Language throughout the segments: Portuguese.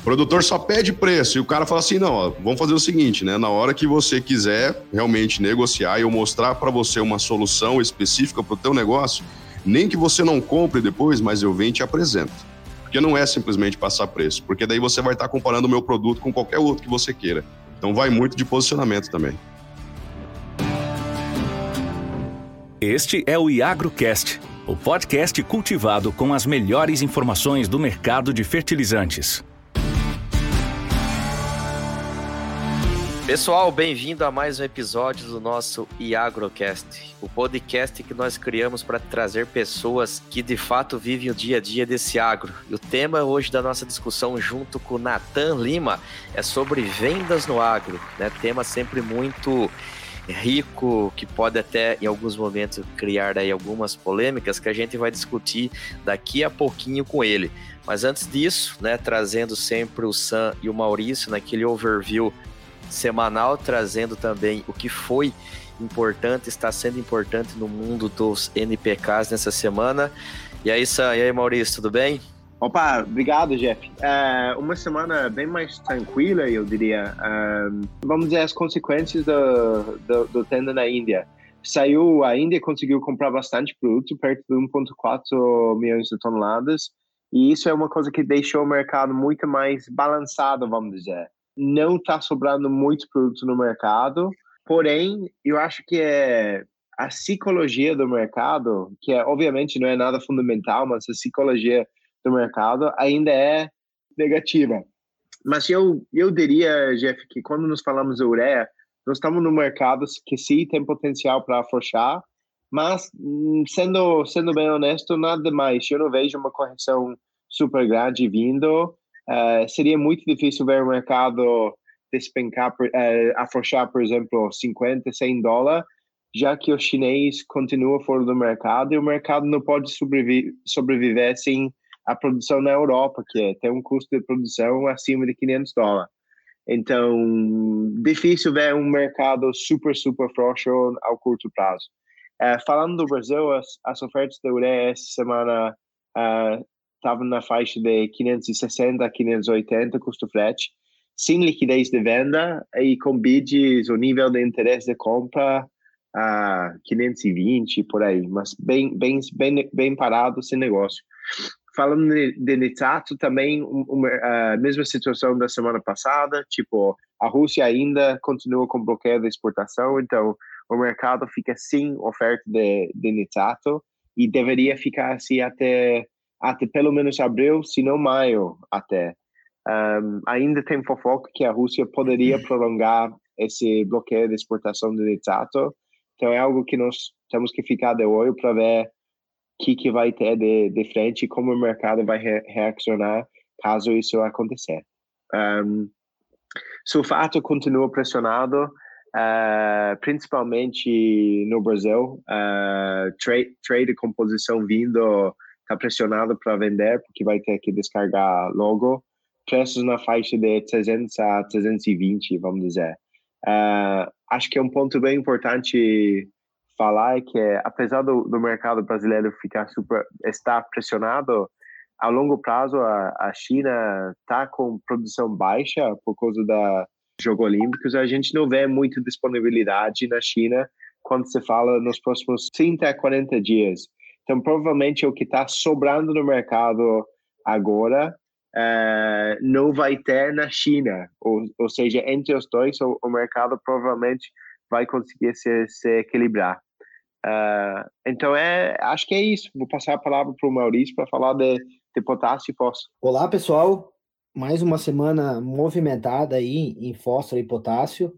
O produtor só pede preço e o cara fala assim: não, ó, vamos fazer o seguinte, né? Na hora que você quiser realmente negociar e eu mostrar para você uma solução específica para o teu negócio, nem que você não compre depois, mas eu venho e te apresento. Porque não é simplesmente passar preço, porque daí você vai estar comparando o meu produto com qualquer outro que você queira. Então vai muito de posicionamento também. Este é o IagroCast, o podcast cultivado com as melhores informações do mercado de fertilizantes. Pessoal, bem-vindo a mais um episódio do nosso IagroCast, o podcast que nós criamos para trazer pessoas que de fato vivem o dia a dia desse agro. E o tema hoje da nossa discussão, junto com Natan Lima, é sobre vendas no agro, né? Tema sempre muito rico, que pode até em alguns momentos criar aí algumas polêmicas que a gente vai discutir daqui a pouquinho com ele. Mas antes disso, né, trazendo sempre o Sam e o Maurício naquele overview semanal, trazendo também o que foi importante, está sendo importante no mundo dos NPKs nessa semana. E aí, Sam, e aí, Maurício, tudo bem? Opa, obrigado, Jeff. É uma semana bem mais tranquila, eu diria. Um, vamos dizer as consequências do, do, do tenda na Índia. Saiu, a Índia conseguiu comprar bastante produto, perto de 1,4 milhões de toneladas, e isso é uma coisa que deixou o mercado muito mais balançado, vamos dizer não está sobrando muito produto no mercado, porém, eu acho que é a psicologia do mercado, que é obviamente não é nada fundamental, mas a psicologia do mercado ainda é negativa. Mas eu, eu diria, Jeff, que quando nós falamos de ureia, nós estamos no mercado que sim tem potencial para afrouxar, mas hum, sendo sendo bem honesto, nada mais. Eu não vejo uma correção super grande vindo. Uh, seria muito difícil ver o mercado despencar, uh, afrouxar, por exemplo, 50, 100 dólares, já que o chinês continua fora do mercado e o mercado não pode sobreviver, sobreviver sem a produção na Europa, que é, tem um custo de produção acima de 500 dólares. Então, difícil ver um mercado super, super frouxo ao curto prazo. Uh, falando do Brasil, as, as ofertas da ureia essa semana uh, estavam na faixa de 560 a 580 custo frete, sem liquidez de venda e com bids o nível de interesse de compra a 520 por aí, mas bem bem bem, bem parado esse negócio. Falando de, de nitrato também uma, a mesma situação da semana passada, tipo a Rússia ainda continua com bloqueio da exportação, então o mercado fica sem oferta de, de nitrato e deveria ficar assim até até pelo menos abril, se não maio até. Um, ainda tem fofoca que a Rússia poderia prolongar esse bloqueio de exportação de nitrato. Então é algo que nós temos que ficar de olho para ver o que, que vai ter de, de frente e como o mercado vai re reaccionar caso isso acontecer. Um, sulfato continua pressionado, uh, principalmente no Brasil. Uh, trade, trade composição vindo está pressionado para vender, porque vai ter que descargar logo. Preços na faixa de 300 a 320, vamos dizer. Uh, acho que é um ponto bem importante falar é que, apesar do, do mercado brasileiro ficar super, estar pressionado, a longo prazo a, a China está com produção baixa por causa da Jogos Olímpicos. A gente não vê muita disponibilidade na China quando se fala nos próximos 30 a 40 dias. Então, provavelmente o que está sobrando no mercado agora uh, não vai ter na China. Ou, ou seja, entre os dois, o, o mercado provavelmente vai conseguir se, se equilibrar. Uh, então, é, acho que é isso. Vou passar a palavra para o Maurício para falar de, de potássio e fósforo. Olá, pessoal. Mais uma semana movimentada aí em fósforo e potássio.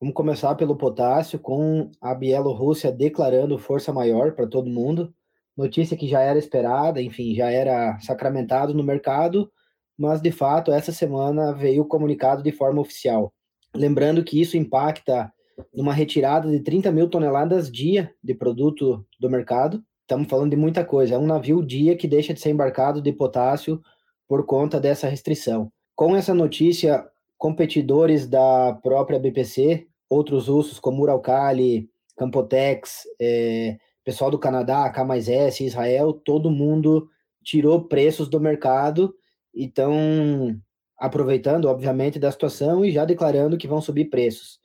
Vamos começar pelo potássio, com a Bielorrússia declarando força maior para todo mundo notícia que já era esperada, enfim, já era sacramentado no mercado, mas de fato essa semana veio o comunicado de forma oficial. Lembrando que isso impacta numa retirada de 30 mil toneladas dia de produto do mercado. Estamos falando de muita coisa. É um navio dia que deixa de ser embarcado de potássio por conta dessa restrição. Com essa notícia, competidores da própria BPC, outros ursos como Uralcali, Campotex, é, pessoal do Canadá, K mais S, Israel, todo mundo tirou preços do mercado. Então, aproveitando, obviamente, da situação e já declarando que vão subir preços.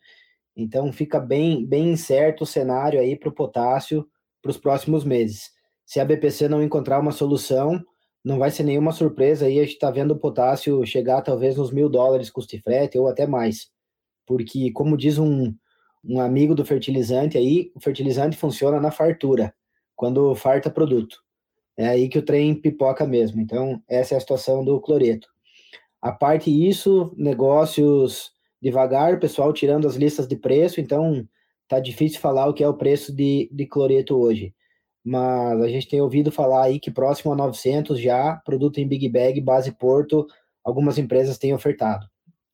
Então fica bem, bem incerto o cenário aí para o potássio para os próximos meses. Se a BPC não encontrar uma solução, não vai ser nenhuma surpresa aí a gente está vendo o potássio chegar talvez nos mil dólares custo frete ou até mais. Porque, como diz um, um amigo do fertilizante aí, o fertilizante funciona na fartura, quando farta produto. É aí que o trem pipoca mesmo. Então, essa é a situação do cloreto. A parte isso, negócios devagar, pessoal tirando as listas de preço, então tá difícil falar o que é o preço de, de cloreto hoje. Mas a gente tem ouvido falar aí que próximo a 900 já, produto em Big Bag, base Porto, algumas empresas têm ofertado.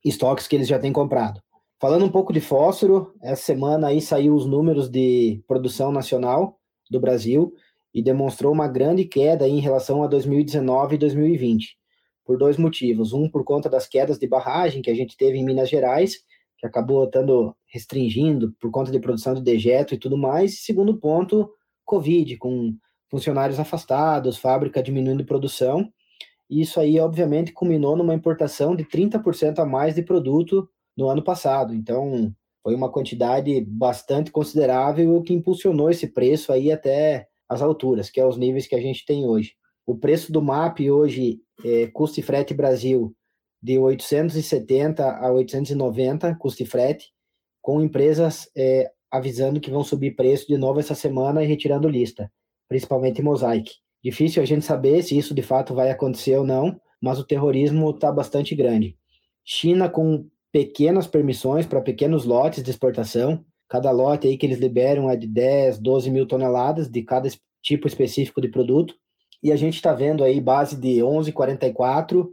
Estoques que eles já têm comprado. Falando um pouco de fósforo, essa semana aí saiu os números de produção nacional do Brasil e demonstrou uma grande queda em relação a 2019 e 2020 por dois motivos. Um, por conta das quedas de barragem que a gente teve em Minas Gerais, que acabou estando restringindo por conta de produção de dejeto e tudo mais. Segundo ponto, Covid, com funcionários afastados, fábrica diminuindo produção. E isso aí, obviamente, culminou numa importação de 30% a mais de produto no ano passado. Então, foi uma quantidade bastante considerável que impulsionou esse preço aí até as alturas, que é os níveis que a gente tem hoje. O preço do MAP hoje, é, custo e frete Brasil, de 870 a 890, custo e frete, com empresas é, avisando que vão subir preço de novo essa semana e retirando lista, principalmente Mosaic. Difícil a gente saber se isso de fato vai acontecer ou não, mas o terrorismo está bastante grande. China com pequenas permissões para pequenos lotes de exportação, cada lote aí que eles liberam é de 10, 12 mil toneladas de cada tipo específico de produto e a gente está vendo aí base de 11,44,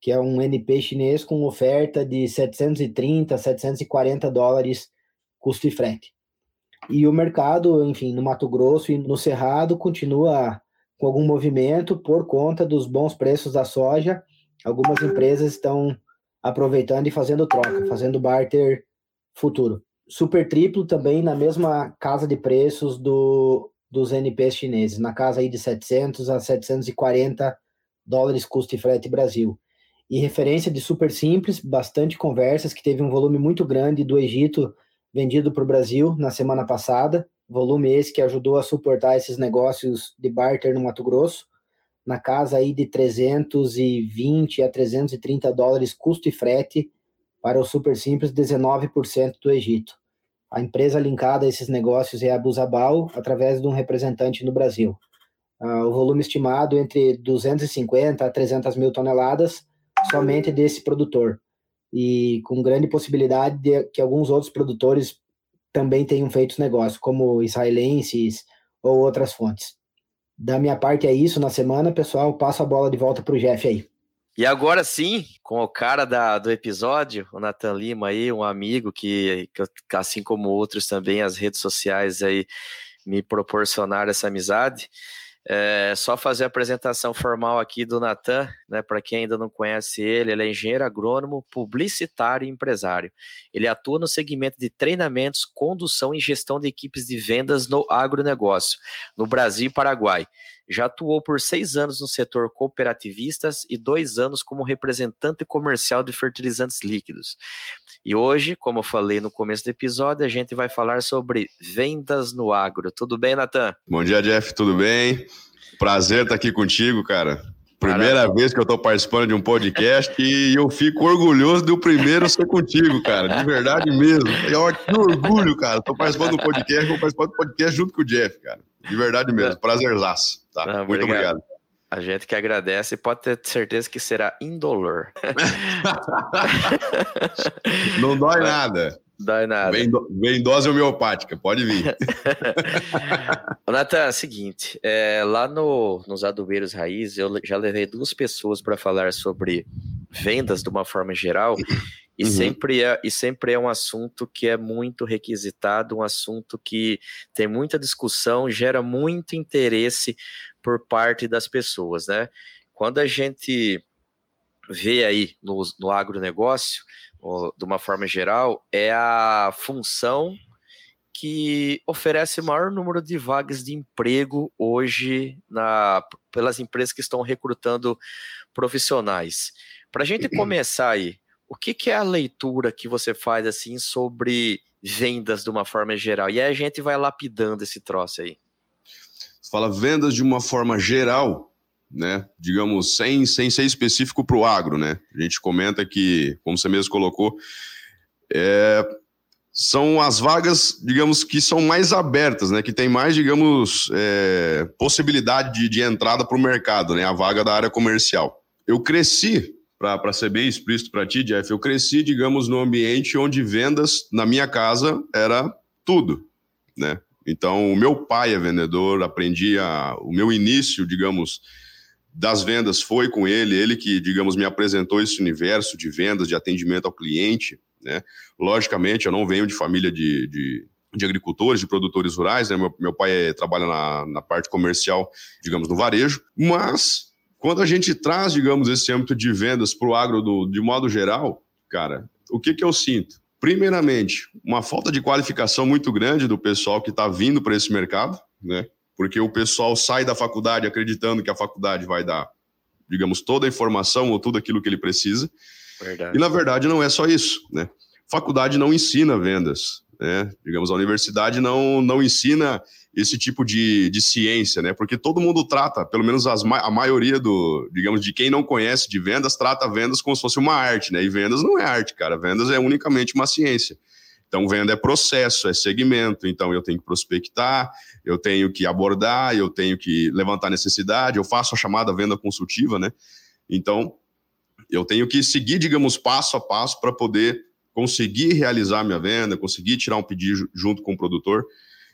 que é um NP chinês com oferta de 730, 740 dólares custo e frete. E o mercado, enfim, no Mato Grosso e no Cerrado continua com algum movimento por conta dos bons preços da soja. Algumas empresas estão aproveitando e fazendo troca, fazendo barter futuro. Super triplo também na mesma casa de preços do dos NPs chineses, na casa aí de 700 a 740 dólares custo e frete Brasil. E referência de super simples, bastante conversas, que teve um volume muito grande do Egito vendido para o Brasil na semana passada, volume esse que ajudou a suportar esses negócios de barter no Mato Grosso, na casa aí de 320 a 330 dólares custo e frete para o super simples, 19% do Egito. A empresa linkada a esses negócios é a Busabal, através de um representante no Brasil. Uh, o volume estimado entre 250 a 300 mil toneladas somente desse produtor. E com grande possibilidade de que alguns outros produtores também tenham feito negócio, como israelenses ou outras fontes. Da minha parte é isso na semana, pessoal. Passo a bola de volta para o Jeff aí. E agora sim, com o cara da, do episódio, o Nathan Lima aí, um amigo que, que, assim como outros também, as redes sociais aí me proporcionaram essa amizade. É só fazer a apresentação formal aqui do Natan, né? Para quem ainda não conhece ele, ele é engenheiro agrônomo, publicitário e empresário. Ele atua no segmento de treinamentos, condução e gestão de equipes de vendas no agronegócio, no Brasil e Paraguai. Já atuou por seis anos no setor cooperativistas e dois anos como representante comercial de fertilizantes líquidos. E hoje, como eu falei no começo do episódio, a gente vai falar sobre vendas no agro. Tudo bem, Natan? Bom dia, Jeff. Tudo bem? Prazer estar aqui contigo, cara. Primeira Caramba. vez que eu estou participando de um podcast e eu fico orgulhoso do primeiro ser contigo, cara. De verdade mesmo. Que orgulho, cara. Estou participando do podcast, vou participar do podcast junto com o Jeff, cara. De verdade mesmo. Prazerzaço. Tá? Não, Muito obrigado. obrigado. A gente que agradece pode ter certeza que será indolor. Não dói nada. Dói nada. Vem, do, vem dose homeopática, pode vir. Natan, é o seguinte, é, lá no, nos adubeiros raiz, eu já levei duas pessoas para falar sobre vendas de uma forma geral, e, uhum. sempre é, e sempre é um assunto que é muito requisitado, um assunto que tem muita discussão, gera muito interesse por parte das pessoas, né? Quando a gente vê aí no, no agronegócio, de uma forma geral, é a função que oferece maior número de vagas de emprego hoje na, pelas empresas que estão recrutando profissionais. Para a gente começar aí, o que, que, é a leitura que você faz assim sobre vendas de uma forma geral? E aí a gente vai lapidando esse troço aí. Você fala vendas de uma forma geral, né? Digamos, sem, sem ser específico para o agro, né? A gente comenta que, como você mesmo colocou, é, são as vagas, digamos, que são mais abertas, né? Que tem mais, digamos, é, possibilidade de, de entrada para o mercado, né? A vaga da área comercial. Eu cresci, para ser bem explícito para ti, Jeff, eu cresci, digamos, no ambiente onde vendas na minha casa era tudo, né? Então, o meu pai é vendedor, aprendi a, o meu início, digamos, das vendas foi com ele, ele que, digamos, me apresentou esse universo de vendas, de atendimento ao cliente. Né? Logicamente, eu não venho de família de, de, de agricultores, de produtores rurais, né? meu, meu pai é, trabalha na, na parte comercial, digamos, no varejo, mas quando a gente traz, digamos, esse âmbito de vendas para o agro do, de modo geral, cara, o que, que eu sinto? Primeiramente, uma falta de qualificação muito grande do pessoal que está vindo para esse mercado, né? Porque o pessoal sai da faculdade acreditando que a faculdade vai dar, digamos, toda a informação ou tudo aquilo que ele precisa. Verdade. E na verdade não é só isso, né? Faculdade não ensina vendas, né? Digamos, a universidade não, não ensina esse tipo de, de ciência, né? Porque todo mundo trata, pelo menos as, a maioria do, digamos, de quem não conhece de vendas, trata vendas como se fosse uma arte, né? E vendas não é arte, cara. Vendas é unicamente uma ciência. Então, venda é processo, é segmento. Então, eu tenho que prospectar, eu tenho que abordar, eu tenho que levantar necessidade, eu faço a chamada venda consultiva, né? Então, eu tenho que seguir, digamos, passo a passo para poder conseguir realizar minha venda, conseguir tirar um pedido junto com o produtor.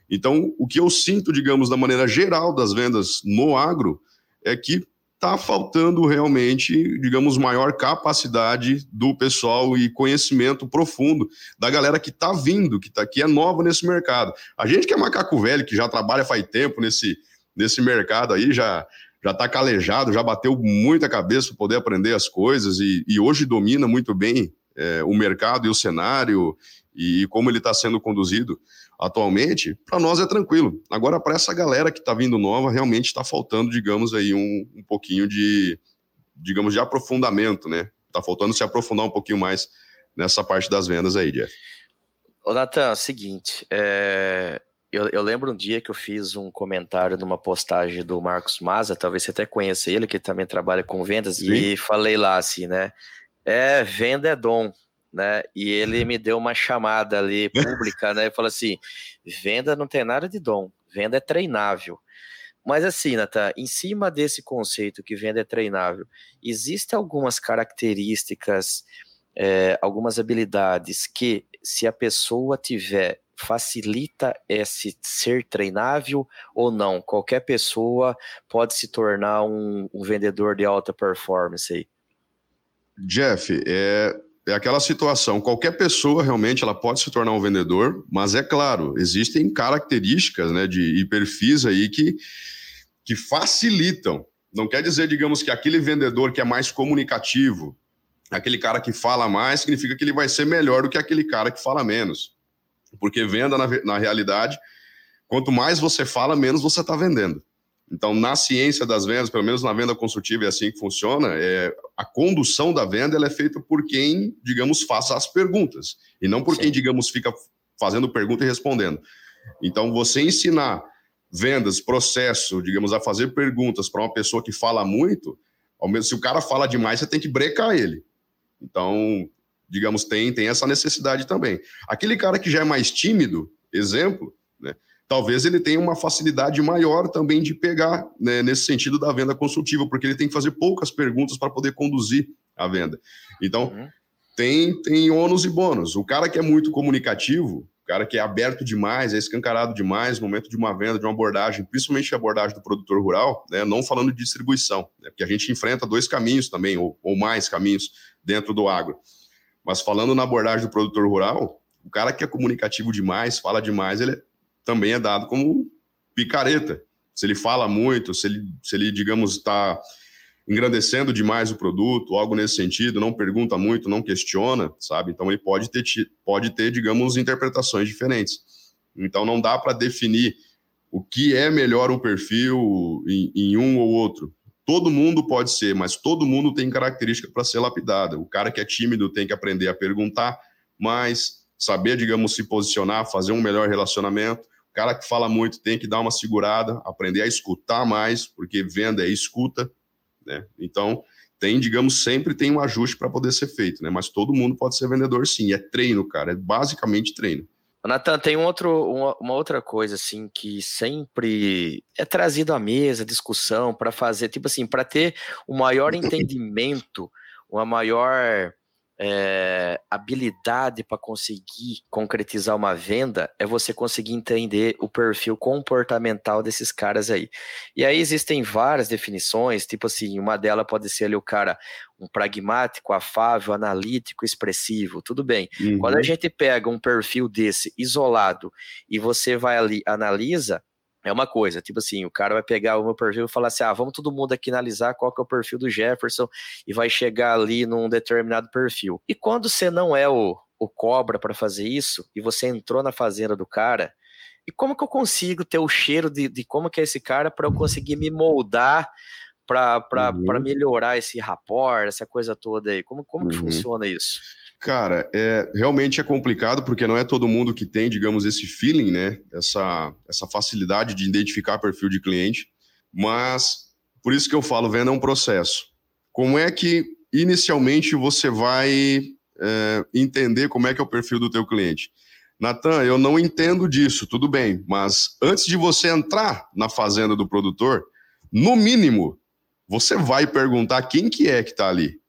Então, o que eu sinto, digamos, da maneira geral das vendas no agro é que está faltando realmente, digamos, maior capacidade do pessoal e conhecimento profundo da galera que está vindo, que, tá, que é nova nesse mercado. A gente que é macaco velho, que já trabalha faz tempo nesse, nesse mercado aí, já já está calejado, já bateu muita cabeça para poder aprender as coisas e, e hoje domina muito bem é, o mercado e o cenário e como ele está sendo conduzido atualmente, para nós é tranquilo. Agora, para essa galera que está vindo nova, realmente está faltando, digamos, aí um, um pouquinho de, digamos, de aprofundamento, né? Está faltando se aprofundar um pouquinho mais nessa parte das vendas aí, Jeff. Ô, Natan, é seguinte, é... eu, eu, lembro um dia que eu fiz um comentário numa postagem do Marcos Maza, talvez você até conheça ele, que também trabalha com vendas, Sim. e falei lá assim, né? É, venda é dom, né? E ele me deu uma chamada ali pública, né? E falou assim: venda não tem nada de dom, venda é treinável. Mas assim, Natan, em cima desse conceito que venda é treinável, existem algumas características, é, algumas habilidades que, se a pessoa tiver, facilita esse ser treinável ou não? Qualquer pessoa pode se tornar um, um vendedor de alta performance aí. Jeff, é, é aquela situação, qualquer pessoa realmente ela pode se tornar um vendedor, mas é claro, existem características né, de, e perfis aí que, que facilitam. Não quer dizer, digamos, que aquele vendedor que é mais comunicativo, aquele cara que fala mais, significa que ele vai ser melhor do que aquele cara que fala menos. Porque venda, na, na realidade, quanto mais você fala, menos você está vendendo. Então, na ciência das vendas, pelo menos na venda consultiva é assim que funciona, é, a condução da venda ela é feita por quem, digamos, faça as perguntas, e não por Sim. quem, digamos, fica fazendo pergunta e respondendo. Então, você ensinar vendas, processo, digamos, a fazer perguntas para uma pessoa que fala muito, ao menos se o cara fala demais, você tem que brecar ele. Então, digamos, tem, tem essa necessidade também. Aquele cara que já é mais tímido, exemplo, né? Talvez ele tenha uma facilidade maior também de pegar né, nesse sentido da venda consultiva, porque ele tem que fazer poucas perguntas para poder conduzir a venda. Então, uhum. tem, tem ônus e bônus. O cara que é muito comunicativo, o cara que é aberto demais, é escancarado demais no momento de uma venda, de uma abordagem, principalmente a abordagem do produtor rural, né, não falando de distribuição, né, porque a gente enfrenta dois caminhos também, ou, ou mais caminhos dentro do agro. Mas falando na abordagem do produtor rural, o cara que é comunicativo demais, fala demais, ele é também é dado como picareta. Se ele fala muito, se ele, se ele digamos, está engrandecendo demais o produto, algo nesse sentido, não pergunta muito, não questiona, sabe? Então ele pode ter, pode ter digamos, interpretações diferentes. Então não dá para definir o que é melhor um perfil em, em, um ou outro. todo mundo pode ser, mas todo mundo tem característica para ser lapidada. O cara que é tímido tem que aprender a perguntar mais, saber, digamos, se posicionar, fazer um melhor relacionamento. Cara que fala muito tem que dar uma segurada, aprender a escutar mais, porque venda é escuta, né? Então, tem, digamos, sempre tem um ajuste para poder ser feito, né? Mas todo mundo pode ser vendedor sim, é treino, cara, é basicamente treino. Nathan, tem um outro, uma, uma, outra coisa assim que sempre é trazido à mesa, discussão para fazer, tipo assim, para ter o um maior entendimento, uma maior é, habilidade para conseguir concretizar uma venda é você conseguir entender o perfil comportamental desses caras aí. E aí existem várias definições, tipo assim, uma delas pode ser ali o cara um pragmático, afável, analítico, expressivo, tudo bem. Uhum. Quando a gente pega um perfil desse isolado e você vai ali analisa, é uma coisa, tipo assim, o cara vai pegar o meu perfil e falar assim: ah, vamos todo mundo aqui analisar qual que é o perfil do Jefferson e vai chegar ali num determinado perfil. E quando você não é o, o cobra para fazer isso e você entrou na fazenda do cara, e como que eu consigo ter o cheiro de, de como que é esse cara para eu conseguir me moldar para uhum. melhorar esse rapport, essa coisa toda aí? Como, como uhum. que funciona isso? Cara, é, realmente é complicado porque não é todo mundo que tem, digamos, esse feeling, né? Essa, essa facilidade de identificar perfil de cliente. Mas por isso que eu falo, venda é um processo. Como é que inicialmente você vai é, entender como é que é o perfil do teu cliente? Natan, eu não entendo disso, tudo bem, mas antes de você entrar na fazenda do produtor, no mínimo, você vai perguntar quem que é que está ali.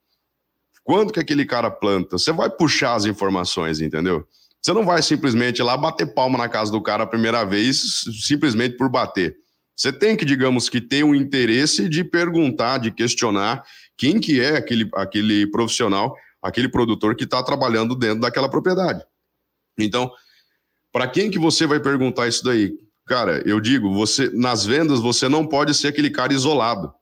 Quando que aquele cara planta? Você vai puxar as informações, entendeu? Você não vai simplesmente ir lá bater palma na casa do cara a primeira vez, simplesmente por bater. Você tem que, digamos, que ter um interesse de perguntar, de questionar quem que é aquele, aquele profissional, aquele produtor que está trabalhando dentro daquela propriedade. Então, para quem que você vai perguntar isso daí? Cara, eu digo, você nas vendas você não pode ser aquele cara isolado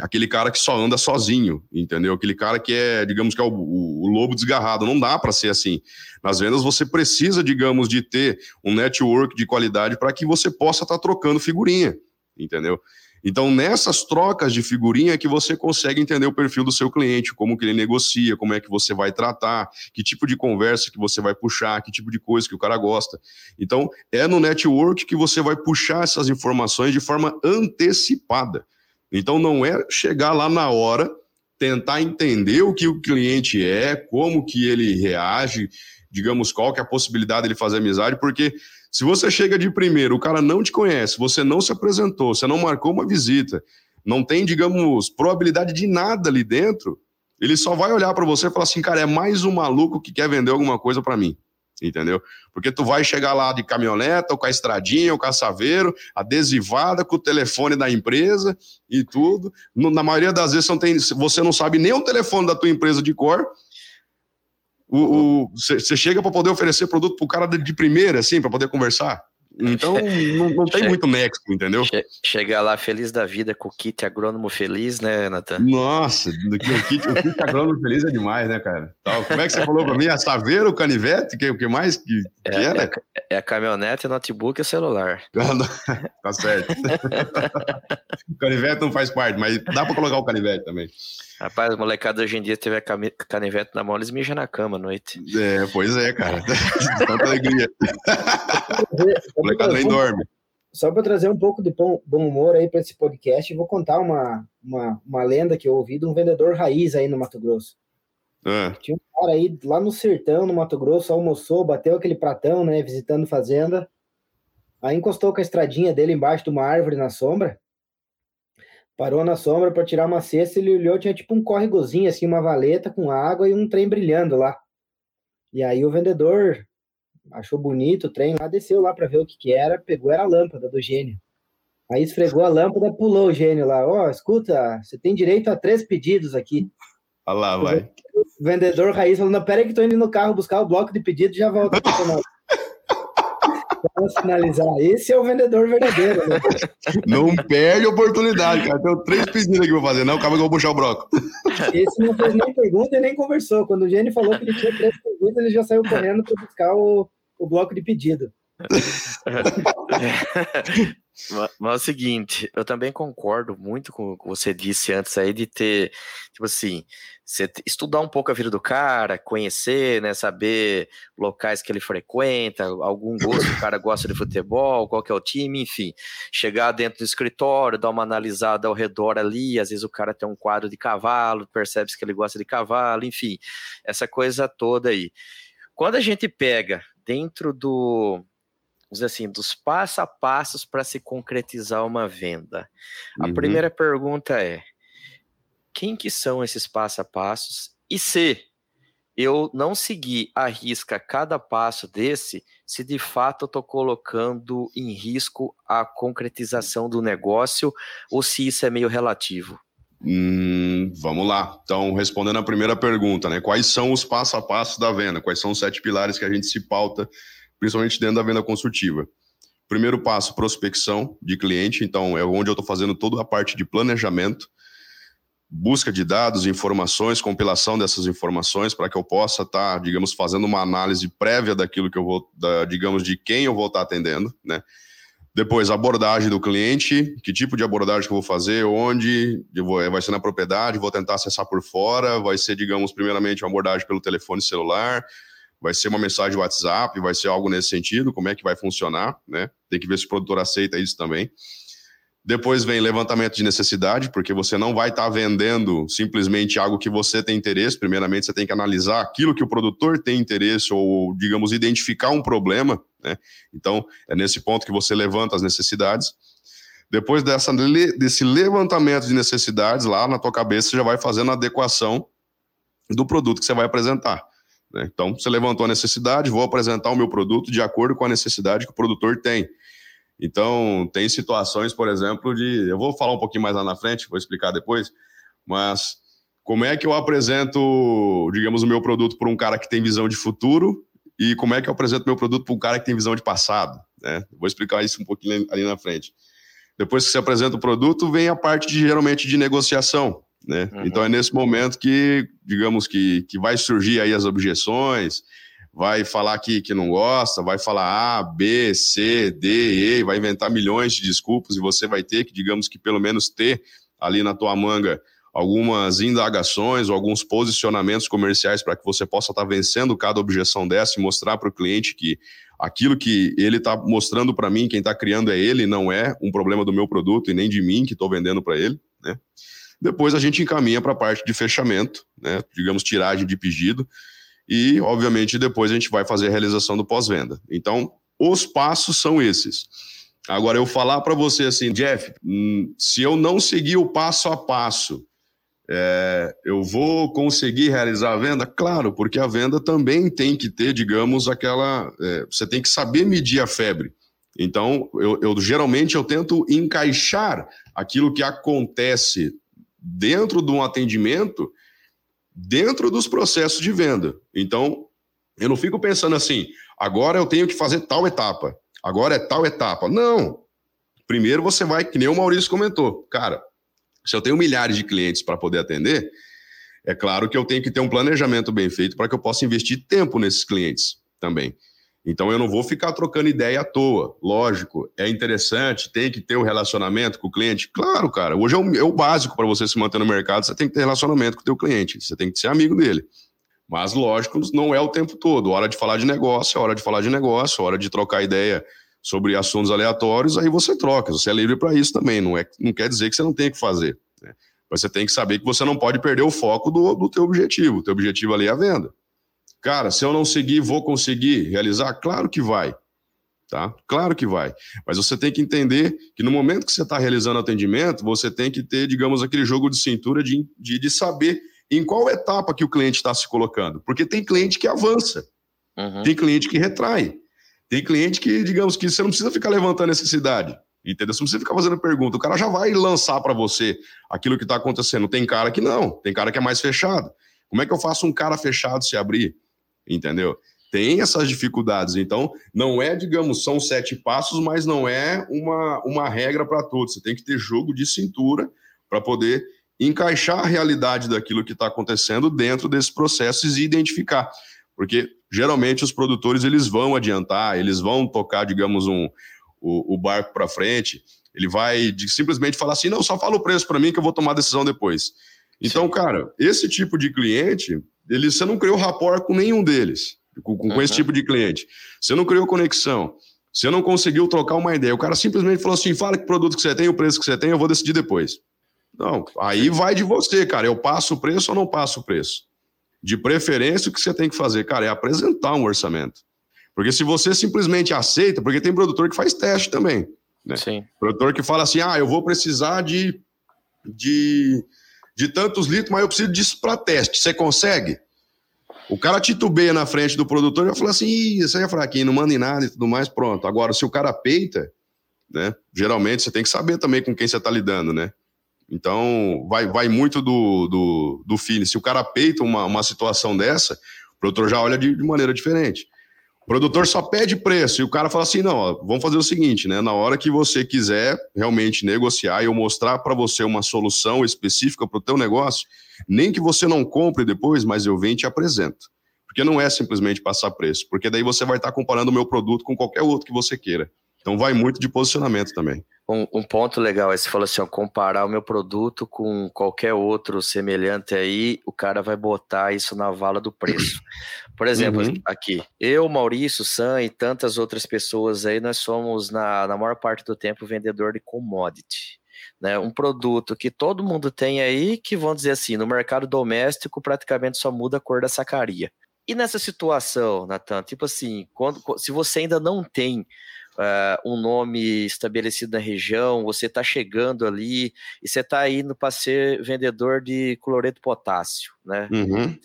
aquele cara que só anda sozinho, entendeu? Aquele cara que é, digamos que é o, o, o lobo desgarrado. Não dá para ser assim. Nas vendas você precisa, digamos, de ter um network de qualidade para que você possa estar tá trocando figurinha, entendeu? Então, nessas trocas de figurinha é que você consegue entender o perfil do seu cliente, como que ele negocia, como é que você vai tratar, que tipo de conversa que você vai puxar, que tipo de coisa que o cara gosta. Então, é no network que você vai puxar essas informações de forma antecipada. Então não é chegar lá na hora, tentar entender o que o cliente é, como que ele reage, digamos, qual que é a possibilidade de ele fazer amizade, porque se você chega de primeiro, o cara não te conhece, você não se apresentou, você não marcou uma visita, não tem, digamos, probabilidade de nada ali dentro, ele só vai olhar para você e falar assim, cara, é mais um maluco que quer vender alguma coisa para mim entendeu? Porque tu vai chegar lá de caminhoneta, ou com a estradinha, ou com a saveiro, adesivada, com o telefone da empresa e tudo. Na maioria das vezes não tem, você não sabe nem o telefone da tua empresa de cor. Você chega para poder oferecer produto para o cara de, primeira, assim, para poder conversar. Então, não, não tem muito nexo, entendeu? Chegar lá feliz da vida com o kit agrônomo feliz, né, Natan? Nossa, o kit, o kit agrônomo feliz é demais, né, cara? Como é que você falou pra mim? A saveira, o canivete, o que mais que, que é, era? É, é a caminhonete, notebook e celular. tá certo. o canivete não faz parte, mas dá pra colocar o canivete também. Rapaz, o molecada hoje em dia, se tiver canivete na mão, eles mijam na cama à noite. É, pois é, cara. Tanta alegria. o molecada nem dorme. Só para trazer um pouco de bom, bom humor aí para esse podcast, vou contar uma, uma, uma lenda que eu ouvi de um vendedor raiz aí no Mato Grosso. É. Tinha um cara aí lá no sertão, no Mato Grosso, almoçou, bateu aquele pratão, né, visitando fazenda. Aí encostou com a estradinha dele embaixo de uma árvore na sombra Parou na sombra para tirar uma cesta, ele olhou, tinha tipo um córregozinho, assim, uma valeta com água e um trem brilhando lá. E aí o vendedor achou bonito o trem lá, desceu lá para ver o que que era, pegou, era a lâmpada do gênio. Aí esfregou a lâmpada, pulou o gênio lá. Ó, oh, escuta, você tem direito a três pedidos aqui. Olha lá, vai. O vendedor raiz falou, não, pera aí que tô indo no carro buscar o bloco de pedido e já volto. Vamos finalizar. Esse é o vendedor verdadeiro. Né? Não perde oportunidade, cara. Tenho três pedidos aqui pra fazer. Não, calma que eu vou puxar o broco. Esse não fez nem pergunta e nem conversou. Quando o Gene falou que ele tinha três perguntas, ele já saiu correndo para buscar o, o bloco de pedido. Mas, é o seguinte, eu também concordo muito com o que você disse antes aí de ter, tipo assim, estudar um pouco a vida do cara, conhecer, né, saber locais que ele frequenta, algum gosto o cara gosta de futebol, qual que é o time, enfim, chegar dentro do escritório, dar uma analisada ao redor ali, às vezes o cara tem um quadro de cavalo, percebe que ele gosta de cavalo, enfim, essa coisa toda aí. Quando a gente pega dentro do assim, dos passo a passos para se concretizar uma venda. A uhum. primeira pergunta é: quem que são esses passo a passos? E se eu não seguir a risca cada passo desse, se de fato eu estou colocando em risco a concretização do negócio ou se isso é meio relativo? Hum, vamos lá. Então, respondendo a primeira pergunta, né? Quais são os passo a passo da venda? Quais são os sete pilares que a gente se pauta principalmente dentro da venda consultiva. Primeiro passo, prospecção de cliente. Então, é onde eu estou fazendo toda a parte de planejamento, busca de dados, informações, compilação dessas informações para que eu possa estar, tá, digamos, fazendo uma análise prévia daquilo que eu vou, da, digamos, de quem eu vou estar tá atendendo, né? Depois, abordagem do cliente, que tipo de abordagem que eu vou fazer, onde, vai ser na propriedade, vou tentar acessar por fora, vai ser, digamos, primeiramente uma abordagem pelo telefone celular, vai ser uma mensagem WhatsApp, vai ser algo nesse sentido, como é que vai funcionar, né? Tem que ver se o produtor aceita isso também. Depois vem levantamento de necessidade, porque você não vai estar tá vendendo simplesmente algo que você tem interesse. Primeiramente, você tem que analisar aquilo que o produtor tem interesse, ou, digamos, identificar um problema. Né? Então, é nesse ponto que você levanta as necessidades. Depois dessa, desse levantamento de necessidades, lá na tua cabeça, você já vai fazendo a adequação do produto que você vai apresentar. Né? Então, você levantou a necessidade, vou apresentar o meu produto de acordo com a necessidade que o produtor tem. Então, tem situações, por exemplo, de. Eu vou falar um pouquinho mais lá na frente, vou explicar depois, mas como é que eu apresento, digamos, o meu produto para um cara que tem visão de futuro e como é que eu apresento meu produto para um cara que tem visão de passado? Né? Vou explicar isso um pouquinho ali na frente. Depois que você apresenta o produto, vem a parte de, geralmente de negociação. Né? Uhum. Então é nesse momento que, digamos que, que vai surgir aí as objeções, vai falar que, que não gosta, vai falar A, B, C, D, E, vai inventar milhões de desculpas e você vai ter que, digamos que pelo menos ter ali na tua manga algumas indagações ou alguns posicionamentos comerciais para que você possa estar tá vencendo cada objeção dessa e mostrar para o cliente que aquilo que ele está mostrando para mim, quem está criando é ele, não é um problema do meu produto e nem de mim que estou vendendo para ele, né? Depois a gente encaminha para a parte de fechamento, né? digamos, tiragem de pedido, e, obviamente, depois a gente vai fazer a realização do pós-venda. Então, os passos são esses. Agora, eu falar para você assim, Jeff, hum, se eu não seguir o passo a passo, é, eu vou conseguir realizar a venda? Claro, porque a venda também tem que ter, digamos, aquela. É, você tem que saber medir a febre. Então, eu, eu geralmente eu tento encaixar aquilo que acontece dentro de um atendimento, dentro dos processos de venda. Então, eu não fico pensando assim, agora eu tenho que fazer tal etapa, agora é tal etapa. Não. Primeiro você vai, que nem o Maurício comentou, cara, se eu tenho milhares de clientes para poder atender, é claro que eu tenho que ter um planejamento bem feito para que eu possa investir tempo nesses clientes também. Então eu não vou ficar trocando ideia à toa. Lógico, é interessante, tem que ter um relacionamento com o cliente. Claro, cara, hoje é o, é o básico para você se manter no mercado, você tem que ter relacionamento com o teu cliente, você tem que ser amigo dele. Mas, lógico, não é o tempo todo. Hora de falar de negócio, hora de falar de negócio, hora de trocar ideia sobre assuntos aleatórios, aí você troca. Você é livre para isso também. Não, é, não quer dizer que você não tem que fazer. Né? Você tem que saber que você não pode perder o foco do, do teu objetivo. O teu objetivo ali é a venda. Cara, se eu não seguir, vou conseguir realizar? Claro que vai. Tá? Claro que vai. Mas você tem que entender que no momento que você está realizando atendimento, você tem que ter, digamos, aquele jogo de cintura de, de, de saber em qual etapa que o cliente está se colocando. Porque tem cliente que avança, uhum. tem cliente que retrai, tem cliente que, digamos, que você não precisa ficar levantando necessidade. Entendeu? Você não precisa ficar fazendo pergunta. O cara já vai lançar para você aquilo que está acontecendo. Tem cara que não, tem cara que é mais fechado. Como é que eu faço um cara fechado se abrir? Entendeu? Tem essas dificuldades. Então, não é, digamos, são sete passos, mas não é uma, uma regra para todos. Você tem que ter jogo de cintura para poder encaixar a realidade daquilo que está acontecendo dentro desses processos e identificar. Porque geralmente os produtores eles vão adiantar, eles vão tocar, digamos, um, o, o barco para frente. Ele vai de, simplesmente falar assim: não, só fala o preço para mim que eu vou tomar a decisão depois. Então, Sim. cara, esse tipo de cliente, ele, você não criou rapport com nenhum deles, com, com uhum. esse tipo de cliente. Você não criou conexão. Você não conseguiu trocar uma ideia. O cara simplesmente falou assim: fala que produto que você tem, o preço que você tem, eu vou decidir depois. Não, aí vai de você, cara. Eu passo o preço ou não passo o preço? De preferência, o que você tem que fazer, cara, é apresentar um orçamento. Porque se você simplesmente aceita, porque tem produtor que faz teste também. Né? Sim. Produtor que fala assim: ah, eu vou precisar de, de, de tantos litros, mas eu preciso disso para teste. Você consegue? O cara titubeia na frente do produtor e vai falar assim: isso aí é fraquinho, não manda em nada e tudo mais, pronto. Agora, se o cara peita, né? Geralmente você tem que saber também com quem você está lidando, né? Então, vai, vai muito do, do, do feeling. Se o cara peita uma, uma situação dessa, o produtor já olha de, de maneira diferente. O produtor só pede preço e o cara fala assim: não, ó, vamos fazer o seguinte, né? Na hora que você quiser realmente negociar e eu mostrar para você uma solução específica para o teu negócio, nem que você não compre depois, mas eu venho e te apresento. Porque não é simplesmente passar preço, porque daí você vai estar comparando o meu produto com qualquer outro que você queira. Então vai muito de posicionamento também. Um, um, ponto legal é você falou assim, ó, comparar o meu produto com qualquer outro semelhante aí, o cara vai botar isso na vala do preço. Por exemplo, uhum. aqui, eu, Maurício, Sam e tantas outras pessoas aí, nós somos, na, na maior parte do tempo, vendedor de commodity. Né, um produto que todo mundo tem aí, que vão dizer assim, no mercado doméstico praticamente só muda a cor da sacaria. E nessa situação, Natan, tipo assim, quando, se você ainda não tem uh, um nome estabelecido na região, você está chegando ali e você está indo para ser vendedor de cloreto potássio, né? Uhum.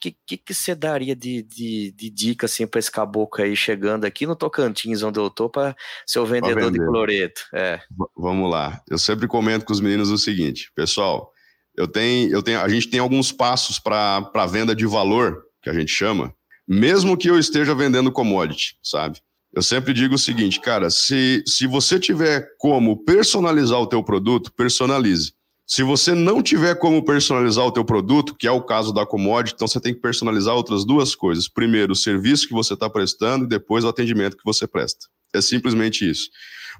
Que, que, que você daria de, de, de dica assim para esse caboclo aí chegando aqui no Tocantins, onde eu tô, para ser o vendedor de cloreto? É. Vamos lá. Eu sempre comento com os meninos o seguinte, pessoal. Eu tenho, eu tenho, a gente tem alguns passos para venda de valor, que a gente chama, mesmo que eu esteja vendendo commodity, sabe? Eu sempre digo o seguinte, cara, se, se você tiver como personalizar o teu produto, personalize. Se você não tiver como personalizar o teu produto, que é o caso da commodity, então você tem que personalizar outras duas coisas. Primeiro, o serviço que você está prestando e depois o atendimento que você presta. É simplesmente isso.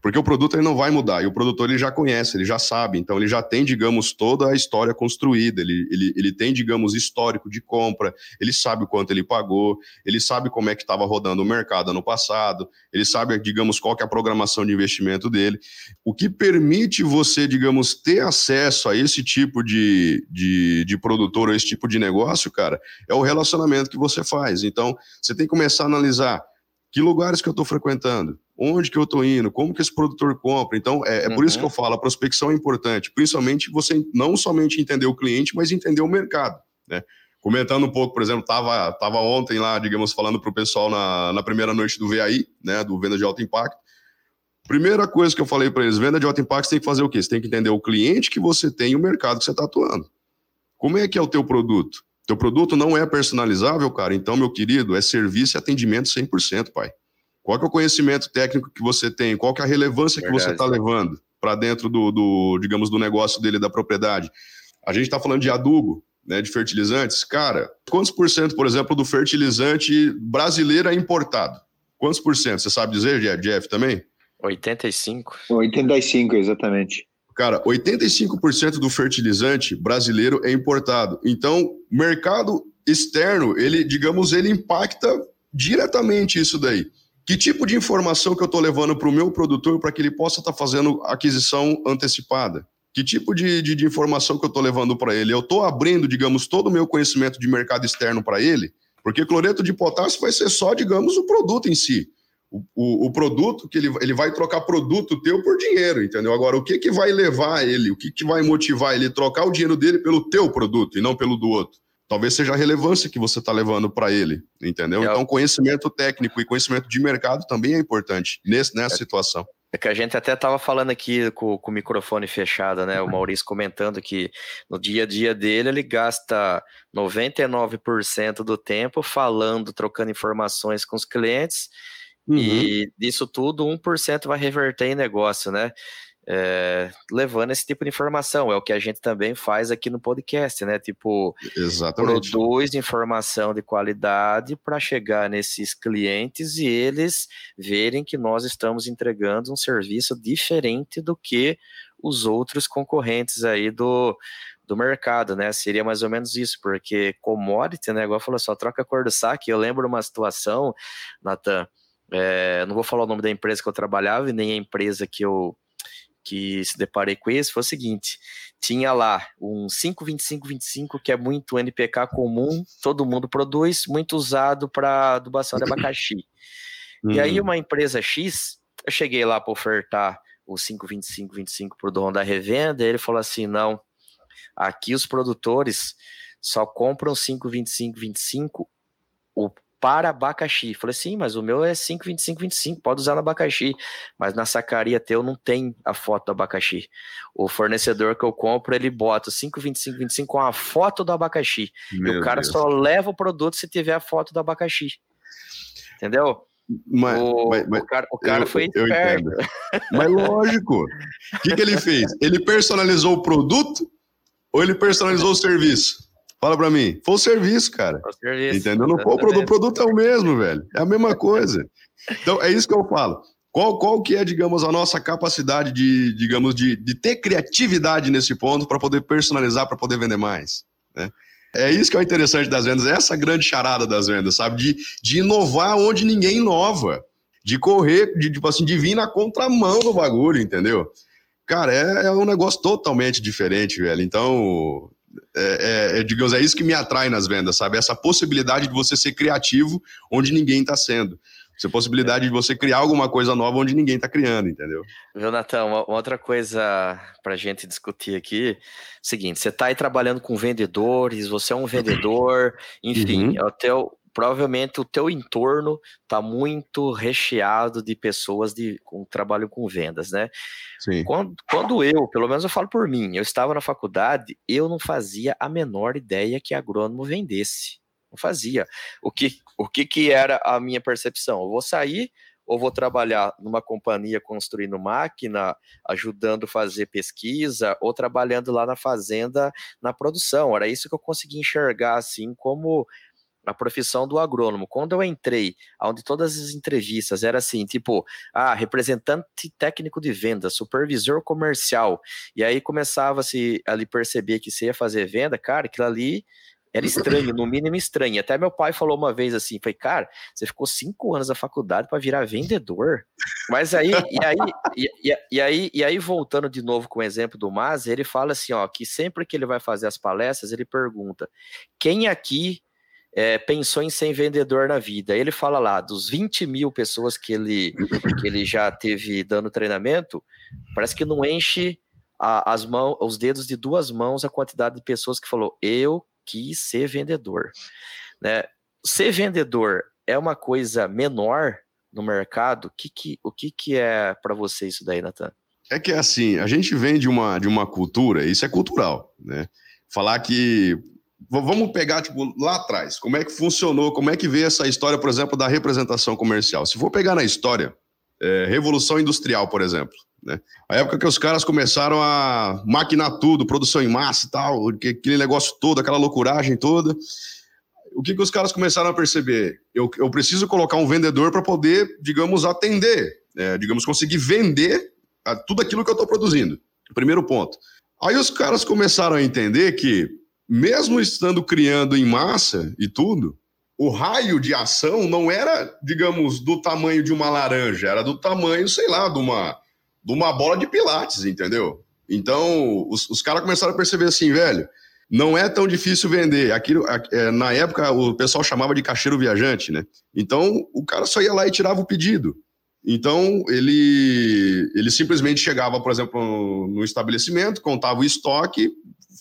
Porque o produto ele não vai mudar, e o produtor ele já conhece, ele já sabe, então ele já tem, digamos, toda a história construída, ele, ele, ele tem, digamos, histórico de compra, ele sabe o quanto ele pagou, ele sabe como é que estava rodando o mercado ano passado, ele sabe, digamos, qual que é a programação de investimento dele. O que permite você, digamos, ter acesso a esse tipo de, de, de produtor, ou esse tipo de negócio, cara, é o relacionamento que você faz. Então, você tem que começar a analisar que lugares que eu estou frequentando, onde que eu estou indo, como que esse produtor compra. Então, é, é uhum. por isso que eu uhum. falo, a prospecção é importante, principalmente você não somente entender o cliente, mas entender o mercado, né? Comentando um pouco, por exemplo, estava tava ontem lá, digamos, falando para o pessoal na, na primeira noite do VAI, né, do Venda de Alto Impacto. Primeira coisa que eu falei para eles, venda de alto impacto, você tem que fazer o quê? Você tem que entender o cliente que você tem e o mercado que você está atuando. Como é que é o teu produto? Teu produto não é personalizável, cara. Então, meu querido, é serviço e atendimento 100%, pai. Qual que é o conhecimento técnico que você tem? Qual que é a relevância Verdade, que você está levando para dentro do, do, digamos, do negócio dele, da propriedade? A gente está falando de adubo, né, de fertilizantes. Cara, quantos por cento, por exemplo, do fertilizante brasileiro é importado? Quantos por cento? Você sabe dizer, Jeff, também? 85. 85, exatamente. Cara, 85% do fertilizante brasileiro é importado. Então, mercado externo, ele, digamos, ele impacta diretamente isso daí. Que tipo de informação que eu estou levando para o meu produtor para que ele possa estar tá fazendo aquisição antecipada? Que tipo de, de, de informação que eu estou levando para ele? Eu estou abrindo, digamos, todo o meu conhecimento de mercado externo para ele? Porque cloreto de potássio vai ser só, digamos, o produto em si o, o, produto que ele, ele vai trocar produto teu por dinheiro, entendeu? Agora, o que que vai levar ele, o que que vai motivar ele trocar o dinheiro dele pelo teu produto e não pelo do outro? Talvez seja a relevância que você está levando para ele, entendeu? É. Então, conhecimento técnico e conhecimento de mercado também é importante nesse, nessa é. situação. É que a gente até estava falando aqui com, com, o microfone fechado, né? O Maurício comentando que no dia a dia dele ele gasta 99% do tempo falando, trocando informações com os clientes Uhum. E disso tudo, 1% vai reverter em negócio, né? É, levando esse tipo de informação. É o que a gente também faz aqui no podcast, né? Tipo, Exatamente. produz informação de qualidade para chegar nesses clientes e eles verem que nós estamos entregando um serviço diferente do que os outros concorrentes aí do, do mercado, né? Seria mais ou menos isso, porque commodity, né? Igual falou, só troca a cor do saque. Eu lembro uma situação, Natan, é, não vou falar o nome da empresa que eu trabalhava e nem a empresa que eu que se deparei com isso foi o seguinte: tinha lá um 52525, que é muito NPK comum, todo mundo produz, muito usado para adubação de abacaxi. E aí, uhum. uma empresa X, eu cheguei lá para ofertar o 52525 para o dono da revenda, e ele falou assim: não, aqui os produtores só compram 52525 o para abacaxi. Falei, sim, mas o meu é 5,25,25, pode usar no abacaxi. Mas na sacaria teu não tem a foto do abacaxi. O fornecedor que eu compro, ele bota 5,25,25 com a foto do abacaxi. Meu e o cara Deus. só leva o produto se tiver a foto do abacaxi. Entendeu? Mas, o, mas, mas, o, cara, o cara eu, foi esperto. Mas lógico. O que, que ele fez? Ele personalizou o produto ou ele personalizou o serviço? Fala pra mim. Foi o serviço, cara. Foi o serviço. Entendeu? Não foi o produto. O produto é o mesmo, velho. É a mesma coisa. Então, é isso que eu falo. Qual, qual que é, digamos, a nossa capacidade de, digamos, de, de ter criatividade nesse ponto para poder personalizar, para poder vender mais? Né? É isso que é o interessante das vendas, essa grande charada das vendas, sabe? De, de inovar onde ninguém inova. De correr, de, tipo assim, de vir na contramão do bagulho, entendeu? Cara, é, é um negócio totalmente diferente, velho. Então, é, é, é, digamos, é isso que me atrai nas vendas, sabe? Essa possibilidade de você ser criativo onde ninguém está sendo. Essa possibilidade de você criar alguma coisa nova onde ninguém está criando, entendeu? Viu, Natan? Uma, uma, outra coisa para a gente discutir aqui, seguinte, você está aí trabalhando com vendedores, você é um vendedor, enfim, uhum. é o provavelmente o teu entorno está muito recheado de pessoas de com trabalho com vendas, né? Sim. Quando, quando eu, pelo menos eu falo por mim, eu estava na faculdade, eu não fazia a menor ideia que agrônomo vendesse. Não fazia. O que, o que, que era a minha percepção? Eu vou sair ou vou trabalhar numa companhia construindo máquina, ajudando a fazer pesquisa, ou trabalhando lá na fazenda, na produção. Era isso que eu consegui enxergar assim como a profissão do agrônomo. Quando eu entrei, onde todas as entrevistas era assim, tipo, ah, representante técnico de venda, supervisor comercial, e aí começava-se ali perceber que você ia fazer venda, cara, aquilo ali era estranho, no mínimo estranho. Até meu pai falou uma vez assim, foi, cara, você ficou cinco anos na faculdade para virar vendedor. Mas aí, e aí, e, e, e, aí, e aí voltando de novo com o exemplo do Mas, ele fala assim, ó, que sempre que ele vai fazer as palestras, ele pergunta, quem aqui é, pensou em ser vendedor na vida. Ele fala lá, dos 20 mil pessoas que ele, que ele já teve dando treinamento, parece que não enche a, as mãos, os dedos de duas mãos a quantidade de pessoas que falou, eu quis ser vendedor. Né? Ser vendedor é uma coisa menor no mercado? O que, que, o que, que é para você isso daí, Natan? É que assim, a gente vem de uma, de uma cultura, isso é cultural, né? Falar que Vamos pegar, tipo, lá atrás, como é que funcionou, como é que veio essa história, por exemplo, da representação comercial. Se for pegar na história, é, Revolução Industrial, por exemplo, né? A época que os caras começaram a maquinar tudo, produção em massa e tal, aquele negócio todo, aquela loucuragem toda. O que, que os caras começaram a perceber? Eu, eu preciso colocar um vendedor para poder, digamos, atender, é, digamos, conseguir vender tudo aquilo que eu estou produzindo. Primeiro ponto. Aí os caras começaram a entender que mesmo estando criando em massa e tudo, o raio de ação não era, digamos, do tamanho de uma laranja, era do tamanho, sei lá, de uma, de uma bola de pilates, entendeu? Então, os, os caras começaram a perceber assim, velho, não é tão difícil vender. Aquilo, é, na época, o pessoal chamava de caixeiro viajante, né? Então, o cara só ia lá e tirava o pedido. Então, ele, ele simplesmente chegava, por exemplo, no estabelecimento, contava o estoque,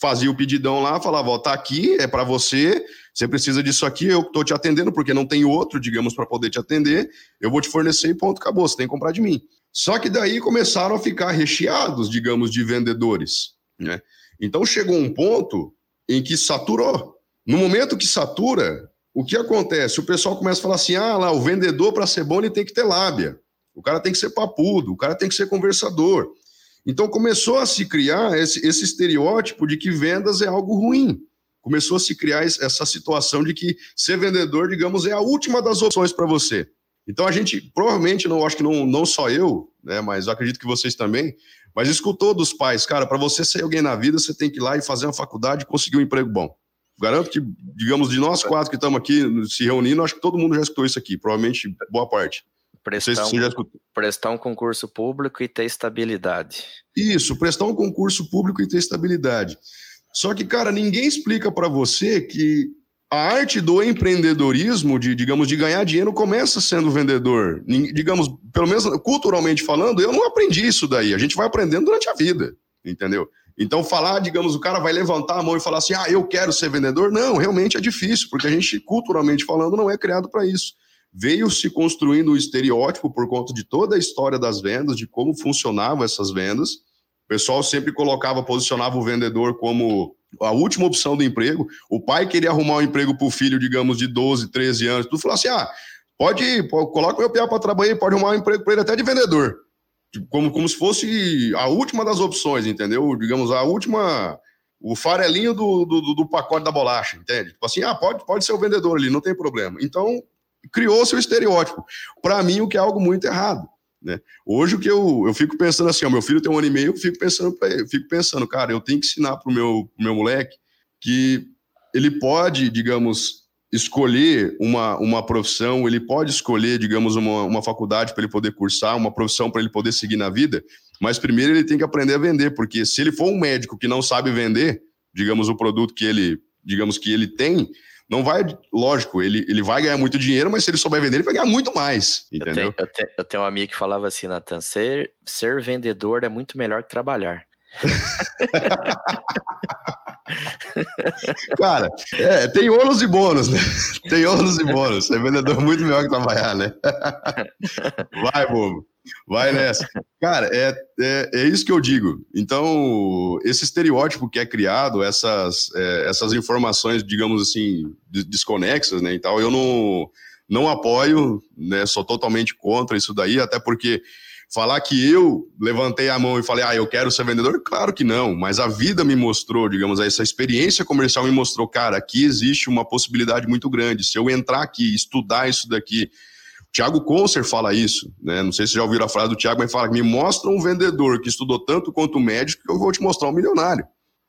fazia o pedidão lá, falava, ó, tá aqui, é para você, você precisa disso aqui, eu estou te atendendo, porque não tem outro, digamos, para poder te atender, eu vou te fornecer e ponto, acabou, você tem que comprar de mim. Só que daí começaram a ficar recheados, digamos, de vendedores, né? Então chegou um ponto em que saturou. No momento que satura, o que acontece? O pessoal começa a falar assim: ah, lá, o vendedor, para ser bom, ele tem que ter lábia. O cara tem que ser papudo, o cara tem que ser conversador. Então começou a se criar esse, esse estereótipo de que vendas é algo ruim. Começou a se criar essa situação de que ser vendedor, digamos, é a última das opções para você. Então a gente provavelmente, não acho que não, não só eu, né, mas eu acredito que vocês também, mas escutou dos pais, cara, para você ser alguém na vida, você tem que ir lá e fazer uma faculdade e conseguir um emprego bom. Garanto que, digamos, de nós quatro que estamos aqui se reunindo, acho que todo mundo já escutou isso aqui, provavelmente boa parte. Prestar, se um, prestar um concurso público e ter estabilidade. Isso, prestar um concurso público e ter estabilidade. Só que, cara, ninguém explica para você que a arte do empreendedorismo, de, digamos, de ganhar dinheiro, começa sendo vendedor. Digamos, pelo menos culturalmente falando, eu não aprendi isso daí. A gente vai aprendendo durante a vida, entendeu? Então, falar, digamos, o cara vai levantar a mão e falar assim, ah, eu quero ser vendedor, não, realmente é difícil, porque a gente, culturalmente falando, não é criado para isso. Veio se construindo um estereótipo por conta de toda a história das vendas, de como funcionavam essas vendas. O pessoal sempre colocava, posicionava o vendedor como a última opção do emprego. O pai queria arrumar um emprego para o filho, digamos, de 12, 13 anos. Tu falou assim: ah, pode ir, coloca o meu piá para trabalhar, pode arrumar um emprego para ele até de vendedor. Tipo, como, como se fosse a última das opções, entendeu? Digamos, a última, o farelinho do, do, do pacote da bolacha, entende? Tipo assim, ah, pode, pode ser o vendedor ali, não tem problema. Então, criou seu estereótipo. Para mim, o que é algo muito errado. Né? Hoje o que eu, eu fico pensando assim, ó, meu filho tem um ano e meio, eu fico pensando para ele, fico pensando, cara, eu tenho que ensinar pro meu, pro meu moleque que ele pode, digamos, escolher uma, uma profissão, ele pode escolher, digamos, uma, uma faculdade para ele poder cursar, uma profissão para ele poder seguir na vida, mas primeiro ele tem que aprender a vender, porque se ele for um médico que não sabe vender, digamos, o produto que ele, digamos, que ele tem, não vai, lógico, ele, ele vai ganhar muito dinheiro, mas se ele souber vender, ele vai ganhar muito mais, entendeu? Eu tenho, eu tenho, eu tenho um amigo que falava assim, Nathan, ser, ser vendedor é muito melhor que trabalhar. Cara, é, tem ônus e bônus, né? Tem ônus e bônus. Ser vendedor é muito melhor que trabalhar, né? Vai, bobo. Vai nessa. Cara, é, é, é, isso que eu digo. Então, esse estereótipo que é criado, essas, é, essas informações, digamos assim, desconexas, né, e tal, eu não, não apoio, né, sou totalmente contra isso daí, até porque Falar que eu levantei a mão e falei, ah, eu quero ser vendedor? Claro que não, mas a vida me mostrou, digamos, essa experiência comercial me mostrou, cara, aqui existe uma possibilidade muito grande. Se eu entrar aqui, estudar isso daqui. Tiago Concer fala isso, né? Não sei se já ouviram a frase do Tiago, mas fala: me mostra um vendedor que estudou tanto quanto o médico que eu vou te mostrar um milionário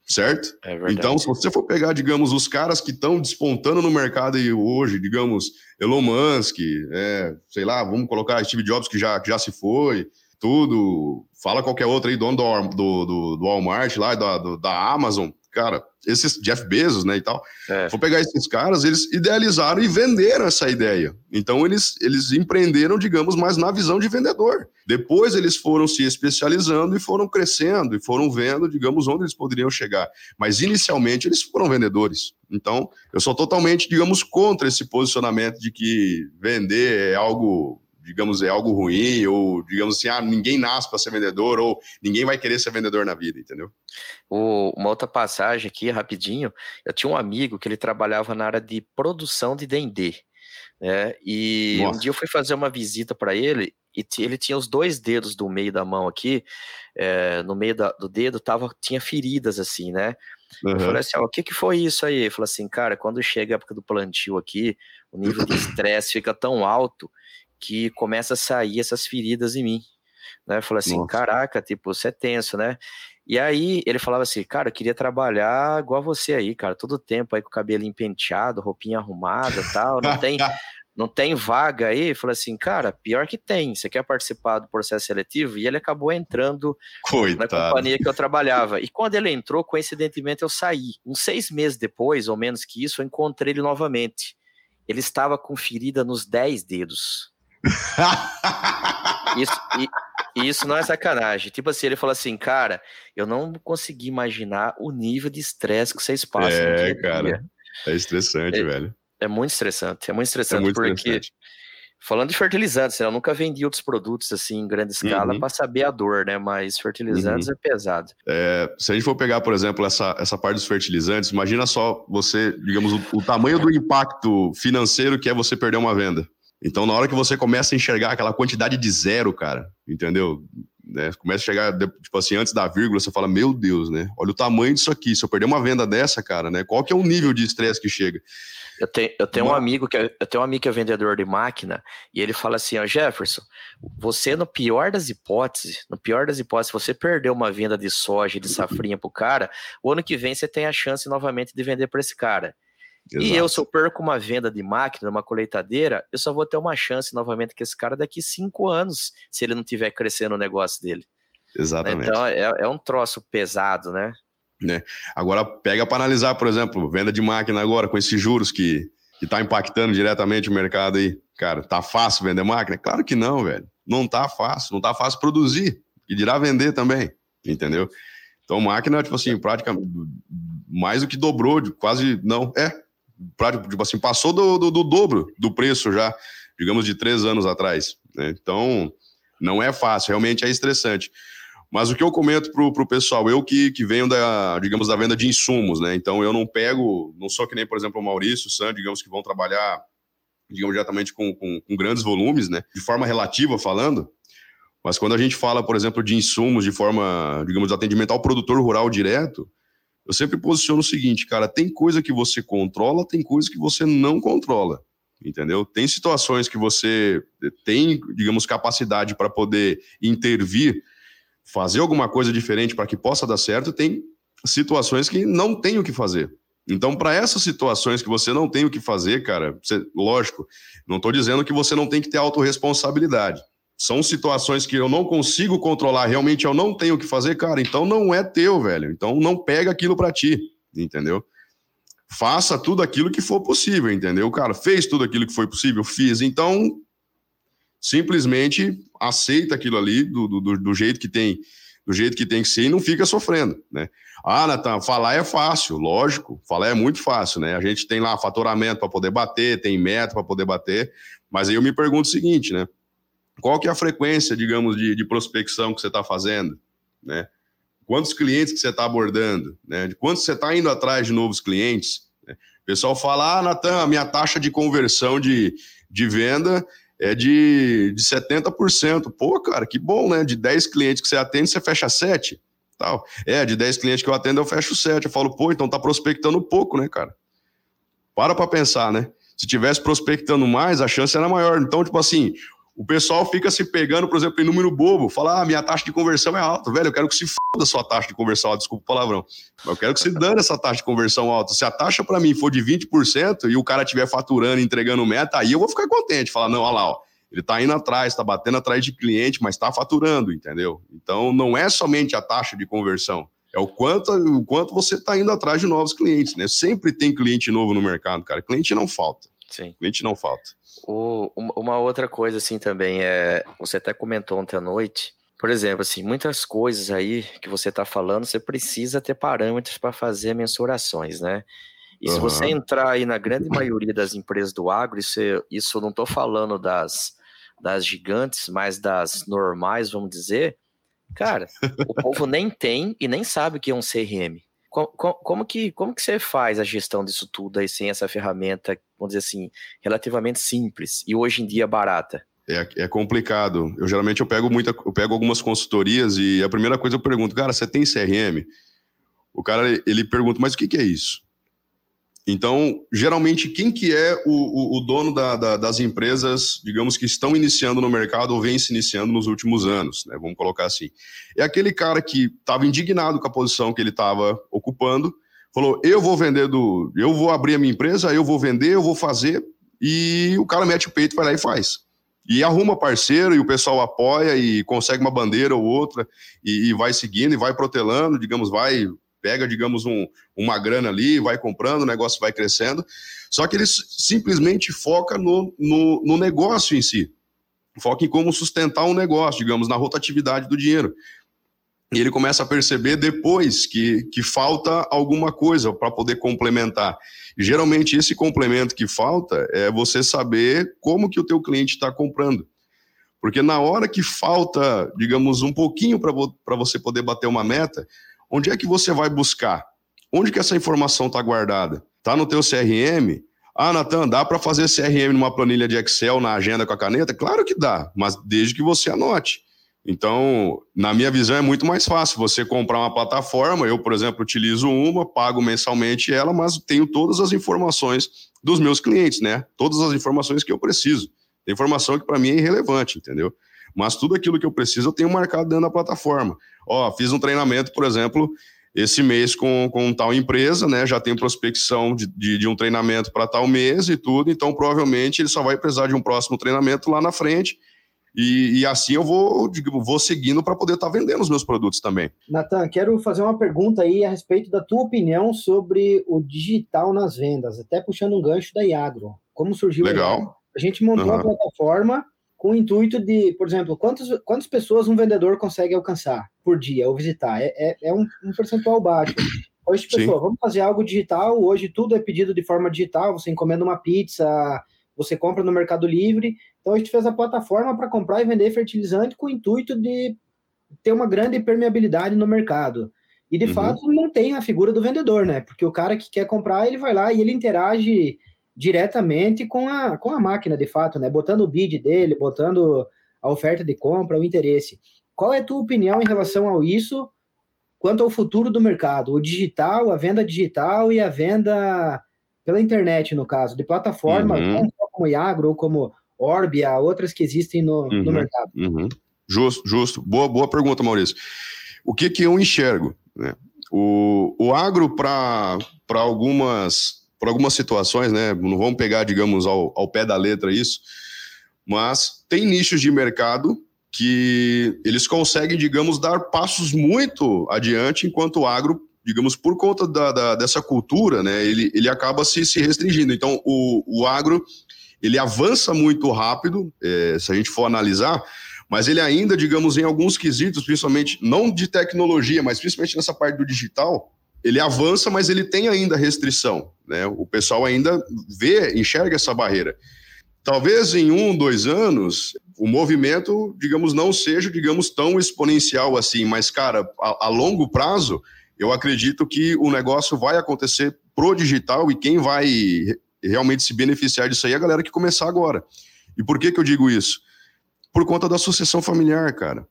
certo? É então, se você for pegar, digamos, os caras que estão despontando no mercado aí hoje, digamos, Elon Musk, é, sei lá, vamos colocar Steve Jobs que já, que já se foi, tudo, fala qualquer outro aí, dono do, do, do, do Walmart lá, da, do, da Amazon, cara, esses Jeff Bezos, né, e tal. É. Vou pegar esses caras, eles idealizaram e venderam essa ideia. Então eles eles empreenderam, digamos, mais na visão de vendedor. Depois eles foram se especializando e foram crescendo e foram vendo, digamos, onde eles poderiam chegar. Mas inicialmente eles foram vendedores. Então, eu sou totalmente, digamos, contra esse posicionamento de que vender é algo digamos, é algo ruim, ou digamos assim, ah, ninguém nasce para ser vendedor, ou ninguém vai querer ser vendedor na vida, entendeu? O, uma outra passagem aqui, rapidinho, eu tinha um amigo que ele trabalhava na área de produção de D&D, né, e Nossa. um dia eu fui fazer uma visita para ele, e ele tinha os dois dedos do meio da mão aqui, é, no meio da, do dedo tava, tinha feridas assim, né, Uhum. Eu falei assim, ó, o que que foi isso aí? Ele falou assim, cara, quando chega a época do plantio aqui, o nível de estresse fica tão alto que começa a sair essas feridas em mim. Né? Eu falei assim, Nossa. caraca, tipo, você é tenso, né? E aí ele falava assim, cara, eu queria trabalhar igual você aí, cara, todo tempo aí com o cabelo penteado, roupinha arrumada tal, não tem, não tem vaga aí? Eu falei assim, cara, pior que tem, você quer participar do processo seletivo? E ele acabou entrando Coitado. na companhia que eu trabalhava. E quando ele entrou, coincidentemente eu saí. Uns seis meses depois, ou menos que isso, eu encontrei ele novamente. Ele estava com ferida nos dez dedos isso, e, isso não é sacanagem. Tipo assim, ele falou assim, cara, eu não consegui imaginar o nível de estresse que vocês passam. É, cara. É estressante, é, velho. É muito estressante. É muito estressante, é muito porque. Estressante. Falando de fertilizantes, né, eu nunca vendi outros produtos assim em grande escala uhum. para saber a dor, né? Mas fertilizantes uhum. é pesado. É, se a gente for pegar, por exemplo, essa, essa parte dos fertilizantes, imagina só você, digamos, o, o tamanho do impacto financeiro que é você perder uma venda. Então, na hora que você começa a enxergar aquela quantidade de zero, cara, entendeu? né? Começa a chegar, tipo assim, antes da vírgula, você fala, meu Deus, né? Olha o tamanho disso aqui. Se eu perder uma venda dessa, cara, né? Qual que é o nível de estresse que chega? Eu tenho, eu tenho um amigo que é, eu tenho um amigo que é vendedor de máquina e ele fala assim, ó, Jefferson, você no pior das hipóteses, no pior das hipóteses, você perdeu uma venda de soja, de safrinha pro cara, o ano que vem você tem a chance novamente de vender para esse cara. Exato. E eu, se eu perco uma venda de máquina, uma colheitadeira, eu só vou ter uma chance novamente com esse cara daqui cinco anos, se ele não tiver crescendo o negócio dele. Exatamente. Então é, é um troço pesado, né? né? Agora pega para analisar, por exemplo, venda de máquina agora com esses juros que que tá impactando diretamente o mercado aí. Cara, tá fácil vender máquina? Claro que não, velho. Não tá fácil, não tá fácil produzir e dirá vender também, entendeu? Então máquina, tipo assim, praticamente mais do que dobrou, quase não, é, tipo assim, passou do, do, do dobro do preço já, digamos, de três anos atrás. Né? Então, não é fácil, realmente é estressante. Mas o que eu comento pro, pro pessoal, eu que, que venho da, digamos, da venda de insumos, né? Então eu não pego, não sou que nem, por exemplo, o Maurício, o Sam, digamos, que vão trabalhar, digamos, diretamente com, com, com grandes volumes, né? De forma relativa falando. Mas quando a gente fala, por exemplo, de insumos de forma, digamos, atendimento ao produtor rural direto, eu sempre posiciono o seguinte, cara, tem coisa que você controla, tem coisa que você não controla, entendeu? Tem situações que você tem, digamos, capacidade para poder intervir fazer alguma coisa diferente para que possa dar certo, tem situações que não tem o que fazer. Então, para essas situações que você não tem o que fazer, cara, você, lógico, não estou dizendo que você não tem que ter autorresponsabilidade. São situações que eu não consigo controlar, realmente eu não tenho o que fazer, cara, então não é teu, velho. Então não pega aquilo para ti, entendeu? Faça tudo aquilo que for possível, entendeu? Cara, fez tudo aquilo que foi possível? Fiz. Então, simplesmente aceita aquilo ali do, do, do, jeito que tem do jeito que tem que ser e não fica sofrendo, né? Ah, Natan, falar é fácil, lógico, falar é muito fácil, né? A gente tem lá faturamento para poder bater, tem meta para poder bater, mas aí eu me pergunto o seguinte, né? Qual que é a frequência, digamos, de, de prospecção que você está fazendo, né? Quantos clientes que você está abordando, né? De quantos você está indo atrás de novos clientes? Né? O pessoal fala, ah, Natan, a minha taxa de conversão de, de venda é de, de 70%. Pô, cara, que bom, né? De 10 clientes que você atende, você fecha 7. Tal. É, de 10 clientes que eu atendo, eu fecho 7. Eu falo, pô, então tá prospectando pouco, né, cara? Para pra pensar, né? Se tivesse prospectando mais, a chance era maior. Então, tipo assim, o pessoal fica se pegando, por exemplo, em número bobo, fala, ah, minha taxa de conversão é alta, velho, eu quero que se foda a sua taxa de conversão alta, desculpa o palavrão, eu quero que se dane essa taxa de conversão alta, se a taxa para mim for de 20% e o cara estiver faturando, entregando meta, aí eu vou ficar contente, falar, não, olha lá, ó, ele está indo atrás, está batendo atrás de cliente, mas está faturando, entendeu? Então, não é somente a taxa de conversão, é o quanto, o quanto você está indo atrás de novos clientes, né? Sempre tem cliente novo no mercado, cara, cliente não falta. Sim. Cliente não falta. O, uma outra coisa, assim, também é. Você até comentou ontem à noite. Por exemplo, assim, muitas coisas aí que você está falando, você precisa ter parâmetros para fazer mensurações, né? E uhum. se você entrar aí na grande maioria das empresas do agro, isso, isso eu não estou falando das, das gigantes, mas das normais, vamos dizer, cara, o povo nem tem e nem sabe o que é um CRM. Como, como, que, como que você faz a gestão disso tudo aí sem essa ferramenta, vamos dizer assim, relativamente simples e hoje em dia barata? É, é complicado. Eu geralmente eu pego muita, eu pego algumas consultorias e a primeira coisa eu pergunto, cara, você tem CRM? O cara ele pergunta, mas o que, que é isso? Então, geralmente, quem que é o, o, o dono da, da, das empresas, digamos, que estão iniciando no mercado ou vem se iniciando nos últimos anos, né? Vamos colocar assim. É aquele cara que estava indignado com a posição que ele estava ocupando, falou, eu vou vender do... Eu vou abrir a minha empresa, eu vou vender, eu vou fazer, e o cara mete o peito, vai lá e faz. E arruma parceiro, e o pessoal apoia, e consegue uma bandeira ou outra, e, e vai seguindo, e vai protelando, digamos, vai pega, digamos, um, uma grana ali, vai comprando, o negócio vai crescendo. Só que ele simplesmente foca no, no, no negócio em si. Foca em como sustentar um negócio, digamos, na rotatividade do dinheiro. E ele começa a perceber depois que, que falta alguma coisa para poder complementar. E, geralmente esse complemento que falta é você saber como que o teu cliente está comprando. Porque na hora que falta, digamos, um pouquinho para você poder bater uma meta, Onde é que você vai buscar? Onde que essa informação está guardada? Está no teu CRM? Ah, Natan, dá para fazer CRM numa planilha de Excel na agenda com a caneta? Claro que dá, mas desde que você anote. Então, na minha visão, é muito mais fácil você comprar uma plataforma. Eu, por exemplo, utilizo uma, pago mensalmente ela, mas tenho todas as informações dos meus clientes, né? Todas as informações que eu preciso. Tem informação que para mim é irrelevante, entendeu? Mas tudo aquilo que eu preciso eu tenho marcado dentro da plataforma. Ó, fiz um treinamento, por exemplo, esse mês com, com tal empresa, né? Já tem prospecção de, de, de um treinamento para tal mês e tudo, então provavelmente ele só vai precisar de um próximo treinamento lá na frente e, e assim eu vou, vou seguindo para poder estar tá vendendo os meus produtos também. Natan, quero fazer uma pergunta aí a respeito da tua opinião sobre o digital nas vendas, até puxando um gancho da Iagro. Como surgiu Legal. A gente montou uhum. a plataforma com o intuito de, por exemplo, quantas, quantas pessoas um vendedor consegue alcançar por dia ou visitar? É, é, é um, um, percentual baixo. Hoje, pessoal, vamos fazer algo digital. Hoje tudo é pedido de forma digital. Você encomenda uma pizza, você compra no Mercado Livre. Então a gente fez a plataforma para comprar e vender fertilizante com o intuito de ter uma grande permeabilidade no mercado. E de uhum. fato não tem a figura do vendedor, né? Porque o cara que quer comprar, ele vai lá e ele interage diretamente com a, com a máquina, de fato, né? Botando o bid dele, botando a oferta de compra, o interesse. Qual é a tua opinião em relação a isso, quanto ao futuro do mercado? O digital, a venda digital e a venda pela internet, no caso, de plataformas, uhum. como Iagro ou como Orbia, outras que existem no, uhum. no mercado. Uhum. Justo, justo. Boa, boa pergunta, Maurício. O que, que eu enxergo? Né? O, o agro, para algumas, algumas situações, né? não vamos pegar, digamos, ao, ao pé da letra isso, mas tem nichos de mercado que eles conseguem, digamos, dar passos muito adiante, enquanto o agro digamos, por conta da, da, dessa cultura, né, ele, ele acaba se, se restringindo. Então, o, o agro, ele avança muito rápido, é, se a gente for analisar, mas ele ainda, digamos, em alguns quesitos, principalmente, não de tecnologia, mas principalmente nessa parte do digital, ele avança, mas ele tem ainda restrição, né? O pessoal ainda vê, enxerga essa barreira. Talvez em um, dois anos, o movimento, digamos, não seja, digamos, tão exponencial assim, mas, cara, a, a longo prazo, eu acredito que o negócio vai acontecer pro digital e quem vai realmente se beneficiar disso aí é a galera que começar agora. E por que que eu digo isso? Por conta da sucessão familiar, cara.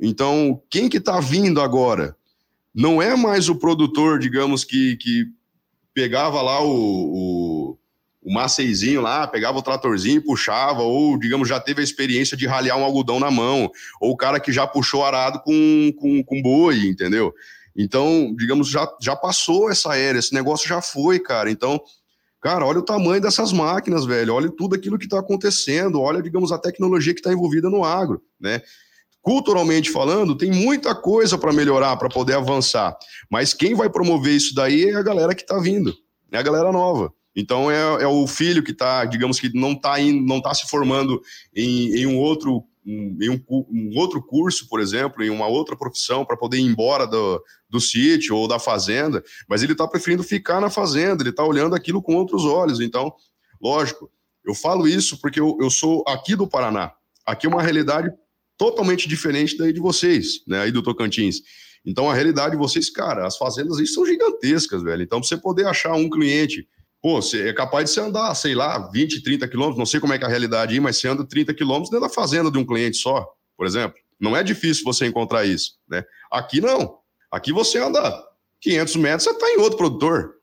Então, quem que tá vindo agora? Não é mais o produtor, digamos, que, que pegava lá o, o, o maceizinho lá, pegava o tratorzinho e puxava, ou, digamos, já teve a experiência de ralhar um algodão na mão, ou o cara que já puxou arado com, com, com boi, entendeu? Então, digamos, já, já passou essa era, esse negócio já foi, cara. Então, cara, olha o tamanho dessas máquinas, velho. Olha tudo aquilo que está acontecendo. Olha, digamos, a tecnologia que está envolvida no agro, né? Culturalmente falando, tem muita coisa para melhorar, para poder avançar. Mas quem vai promover isso daí é a galera que está vindo, é a galera nova. Então é, é o filho que está, digamos que não está não tá se formando em, em um outro em um, um, outro curso, por exemplo, em uma outra profissão para poder ir embora do, do sítio ou da fazenda, mas ele está preferindo ficar na fazenda, ele está olhando aquilo com outros olhos. Então, lógico, eu falo isso porque eu, eu sou aqui do Paraná. Aqui é uma realidade totalmente diferente daí de vocês, né, aí do Tocantins. Então, a realidade de vocês, cara, as fazendas aí são gigantescas, velho. Então, você poder achar um cliente Pô, você é capaz de você andar, sei lá, 20, 30 quilômetros, não sei como é que é a realidade aí, mas você anda 30 quilômetros dentro da fazenda de um cliente só, por exemplo. Não é difícil você encontrar isso, né? Aqui não. Aqui você anda 500 metros, você está em outro produtor,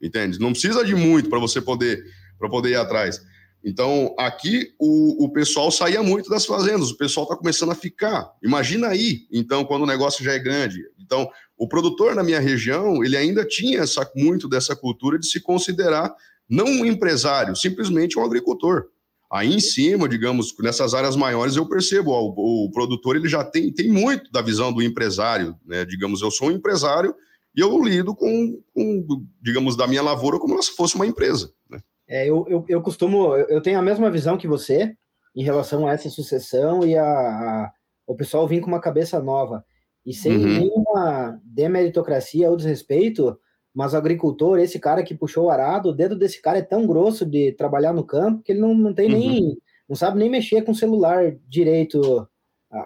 entende? Não precisa de muito para você poder, para poder ir atrás. Então, aqui o, o pessoal saía muito das fazendas, o pessoal está começando a ficar. Imagina aí, então, quando o negócio já é grande. Então, o produtor na minha região, ele ainda tinha essa, muito dessa cultura de se considerar não um empresário, simplesmente um agricultor. Aí em cima, digamos, nessas áreas maiores, eu percebo, ó, o, o, produtor ele já tem, tem muito da visão do empresário, né? Digamos, eu sou um empresário e eu lido com, com digamos, da minha lavoura como se fosse uma empresa. Né? É, eu, eu, eu costumo, eu tenho a mesma visão que você em relação a essa sucessão e a, a o pessoal vir com uma cabeça nova. E sem uhum. nenhuma demeritocracia ou desrespeito, mas o agricultor, esse cara que puxou o arado, o dedo desse cara é tão grosso de trabalhar no campo que ele não, não tem uhum. nem. não sabe nem mexer com o celular direito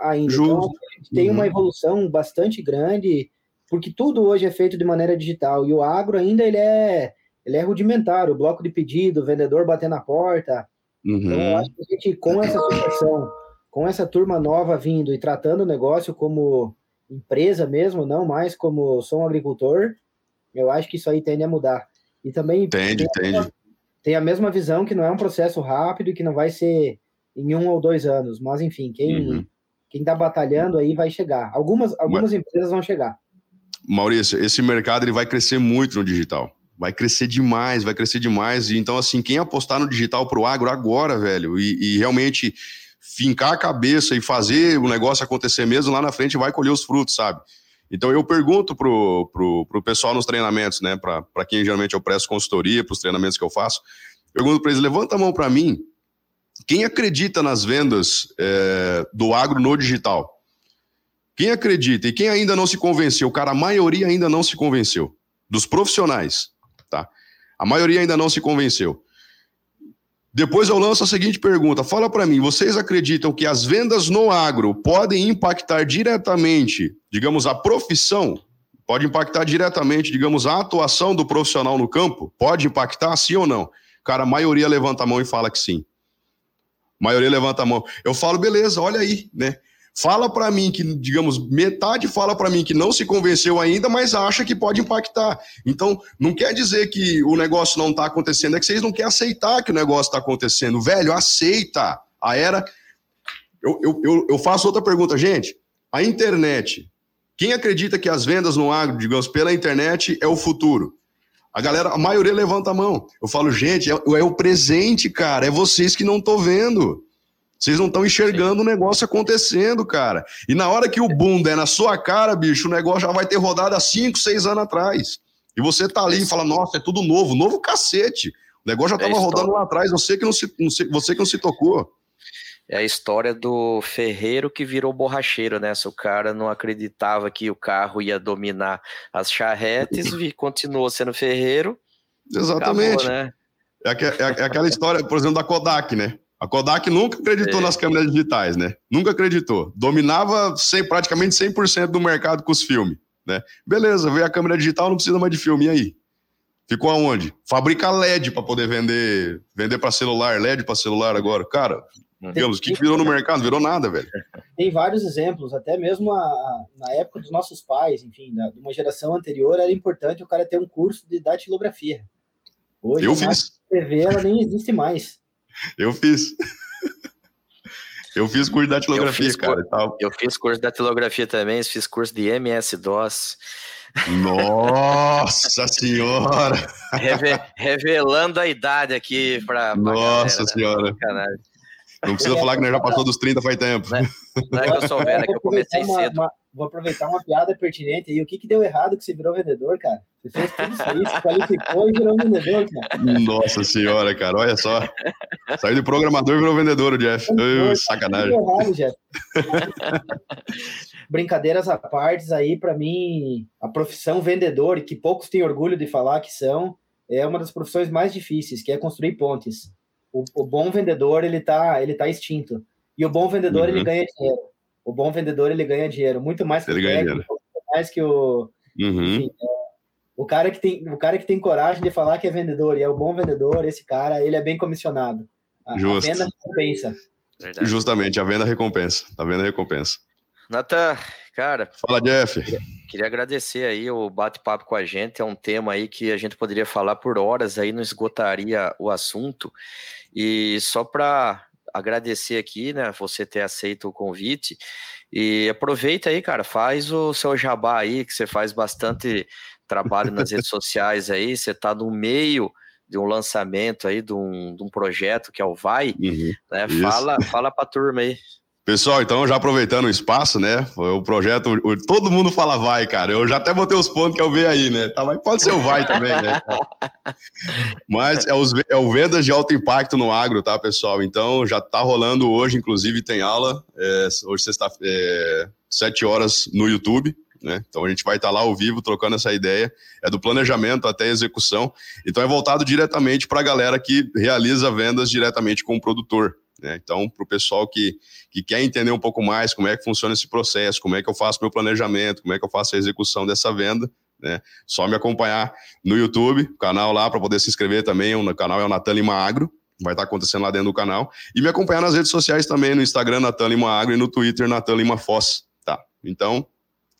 ainda. Justo. Então, tem uhum. uma evolução bastante grande, porque tudo hoje é feito de maneira digital. E o agro ainda ele é, ele é rudimentar, o bloco de pedido, o vendedor bater na porta. Então, eu uhum. acho que a gente, com essa situação com essa turma nova vindo e tratando o negócio como empresa mesmo, não mais como sou um agricultor, eu acho que isso aí tende a mudar. E também entende, tem, entende. tem a mesma visão que não é um processo rápido e que não vai ser em um ou dois anos, mas enfim, quem uhum. quem está batalhando aí vai chegar. Algumas algumas mas, empresas vão chegar. Maurício, esse mercado ele vai crescer muito no digital. Vai crescer demais, vai crescer demais. E então, assim, quem apostar no digital para o agro agora, velho, e, e realmente fincar a cabeça e fazer o negócio acontecer mesmo, lá na frente vai colher os frutos, sabe? Então eu pergunto pro, pro, pro pessoal nos treinamentos, né, para quem geralmente eu presto consultoria, para os treinamentos que eu faço, pergunto para eles, levanta a mão para mim, quem acredita nas vendas é, do agro no digital? Quem acredita e quem ainda não se convenceu? Cara, a maioria ainda não se convenceu. Dos profissionais, tá? A maioria ainda não se convenceu. Depois eu lanço a seguinte pergunta: fala para mim, vocês acreditam que as vendas no agro podem impactar diretamente, digamos, a profissão? Pode impactar diretamente, digamos, a atuação do profissional no campo? Pode impactar, sim ou não? Cara, a maioria levanta a mão e fala que sim. A maioria levanta a mão. Eu falo, beleza, olha aí, né? Fala para mim que, digamos, metade fala para mim que não se convenceu ainda, mas acha que pode impactar. Então, não quer dizer que o negócio não está acontecendo, é que vocês não querem aceitar que o negócio está acontecendo. Velho, aceita. A era. Eu, eu, eu, eu faço outra pergunta, gente. A internet. Quem acredita que as vendas no agro, digamos, pela internet é o futuro? A galera, a maioria levanta a mão. Eu falo, gente, é, é o presente, cara. É vocês que não estão vendo. Vocês não estão enxergando o negócio acontecendo, cara. E na hora que o boom der na sua cara, bicho, o negócio já vai ter rodado há 5, 6 anos atrás. E você tá ali e fala, nossa, é tudo novo. Novo cacete. O negócio já estava é rodando lá atrás, você que não, se, não se, você que não se tocou. É a história do ferreiro que virou borracheiro, né? Se o cara não acreditava que o carro ia dominar as charretes e continuou sendo ferreiro. Exatamente. Acabou, né? é, é, é aquela história, por exemplo, da Kodak, né? A Kodak nunca acreditou é. nas câmeras digitais, né? Nunca acreditou. Dominava 100, praticamente 100% do mercado com os filmes, né? Beleza, veio a câmera digital, não precisa mais de filme, e aí? Ficou aonde? Fabrica LED para poder vender, vender para celular, LED para celular agora. Cara, digamos, o que, que virou no mercado? Virou nada, velho. Tem vários exemplos, até mesmo a, a, na época dos nossos pais, enfim, da, de uma geração anterior, era importante o cara ter um curso de datilografia. Hoje, Eu fiz. TV ela nem existe mais. Eu fiz. Eu fiz curso de datilografia, cara. Cur... Eu fiz curso de datilografia também, fiz curso de MS-DOS. Nossa senhora! Reve... Revelando a idade aqui para. Nossa galera, né? senhora! Não precisa falar que nós já passou dos 30 faz tempo. Não é, não é que eu sou velho, é que eu comecei uma, cedo. Uma, vou aproveitar uma piada pertinente aí. O que, que deu errado que você virou vendedor, cara? Você fez tudo isso aí, se qualificou e virou vendedor, cara. Nossa senhora, cara, olha só. Saiu de programador e virou vendedor, Jeff. Uh, sacanagem. Deu errado, Jeff. Brincadeiras à parte, aí, para mim, a profissão vendedor, que poucos têm orgulho de falar que são, é uma das profissões mais difíceis, que é construir pontes. O, o bom vendedor, ele tá, ele tá extinto. E o bom vendedor, uhum. ele ganha dinheiro. O bom vendedor, ele ganha dinheiro. Muito mais que ele o técnico, mais que o... Uhum. Enfim, é, o cara, que tem, o cara que tem coragem de falar que é vendedor e é o bom vendedor, esse cara, ele é bem comissionado. A, Justo. a venda recompensa. Verdade. Justamente, a venda recompensa. A venda recompensa. Natan, cara. Fala, Jeff. Queria, queria agradecer aí o bate-papo com a gente. É um tema aí que a gente poderia falar por horas aí, não esgotaria o assunto. E só para agradecer aqui, né, você ter aceito o convite. E aproveita aí, cara, faz o seu jabá aí, que você faz bastante trabalho nas redes sociais aí, você está no meio de um lançamento aí, de um, de um projeto que é o Vai, uhum, né? Fala, fala pra turma aí. Pessoal, então já aproveitando o espaço, né? O projeto, o, todo mundo fala vai, cara. Eu já até botei os pontos que eu vi aí, né? Tá, pode ser o vai também, né? mas é, os, é o vendas de alto impacto no agro, tá, pessoal? Então já tá rolando hoje, inclusive tem aula, é, hoje sexta, é, sete horas no YouTube. Né? Então a gente vai estar tá lá ao vivo trocando essa ideia, é do planejamento até a execução. Então é voltado diretamente para a galera que realiza vendas diretamente com o produtor. Né? Então, para o pessoal que, que quer entender um pouco mais como é que funciona esse processo, como é que eu faço meu planejamento, como é que eu faço a execução dessa venda, né? Só me acompanhar no YouTube, canal lá para poder se inscrever também. O canal é o Natan Lima vai estar acontecendo lá dentro do canal. E me acompanhar nas redes sociais também, no Instagram, Natan Lima e no Twitter, Natan Lima Foz. Tá? Então,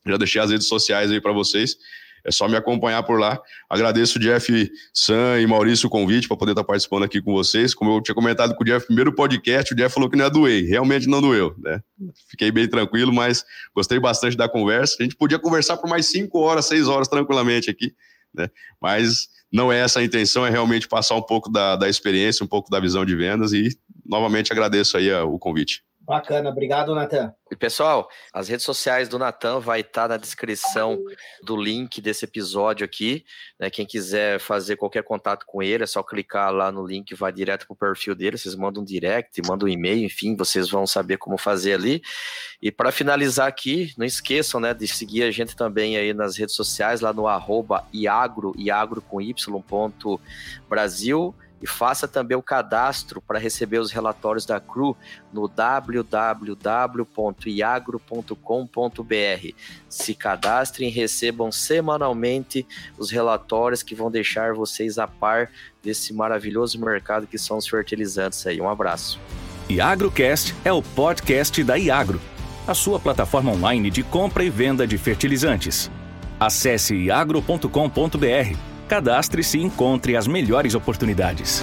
já deixei as redes sociais aí para vocês. É só me acompanhar por lá. Agradeço o Jeff Sam e Maurício o convite para poder estar participando aqui com vocês. Como eu tinha comentado com o Jeff, primeiro podcast, o Jeff falou que não é doer. Realmente não doeu, né? Fiquei bem tranquilo, mas gostei bastante da conversa. A gente podia conversar por mais cinco horas, seis horas tranquilamente aqui, né? Mas não é essa a intenção, é realmente passar um pouco da, da experiência, um pouco da visão de vendas e novamente agradeço aí o convite. Bacana, obrigado, Natan. E pessoal, as redes sociais do Natan vai estar tá na descrição do link desse episódio aqui. Né? Quem quiser fazer qualquer contato com ele, é só clicar lá no link, vai direto para o perfil dele. Vocês mandam um direct, mandam um e-mail, enfim, vocês vão saber como fazer ali. E para finalizar aqui, não esqueçam né, de seguir a gente também aí nas redes sociais, lá no arroba iagro, iagro com y, ponto Brasil e faça também o cadastro para receber os relatórios da CRU no www.iagro.com.br. Se cadastrem e recebam semanalmente os relatórios que vão deixar vocês a par desse maravilhoso mercado que são os fertilizantes aí. Um abraço. IagroCast é o podcast da Iagro, a sua plataforma online de compra e venda de fertilizantes. Acesse iagro.com.br Cadastre-se e encontre as melhores oportunidades.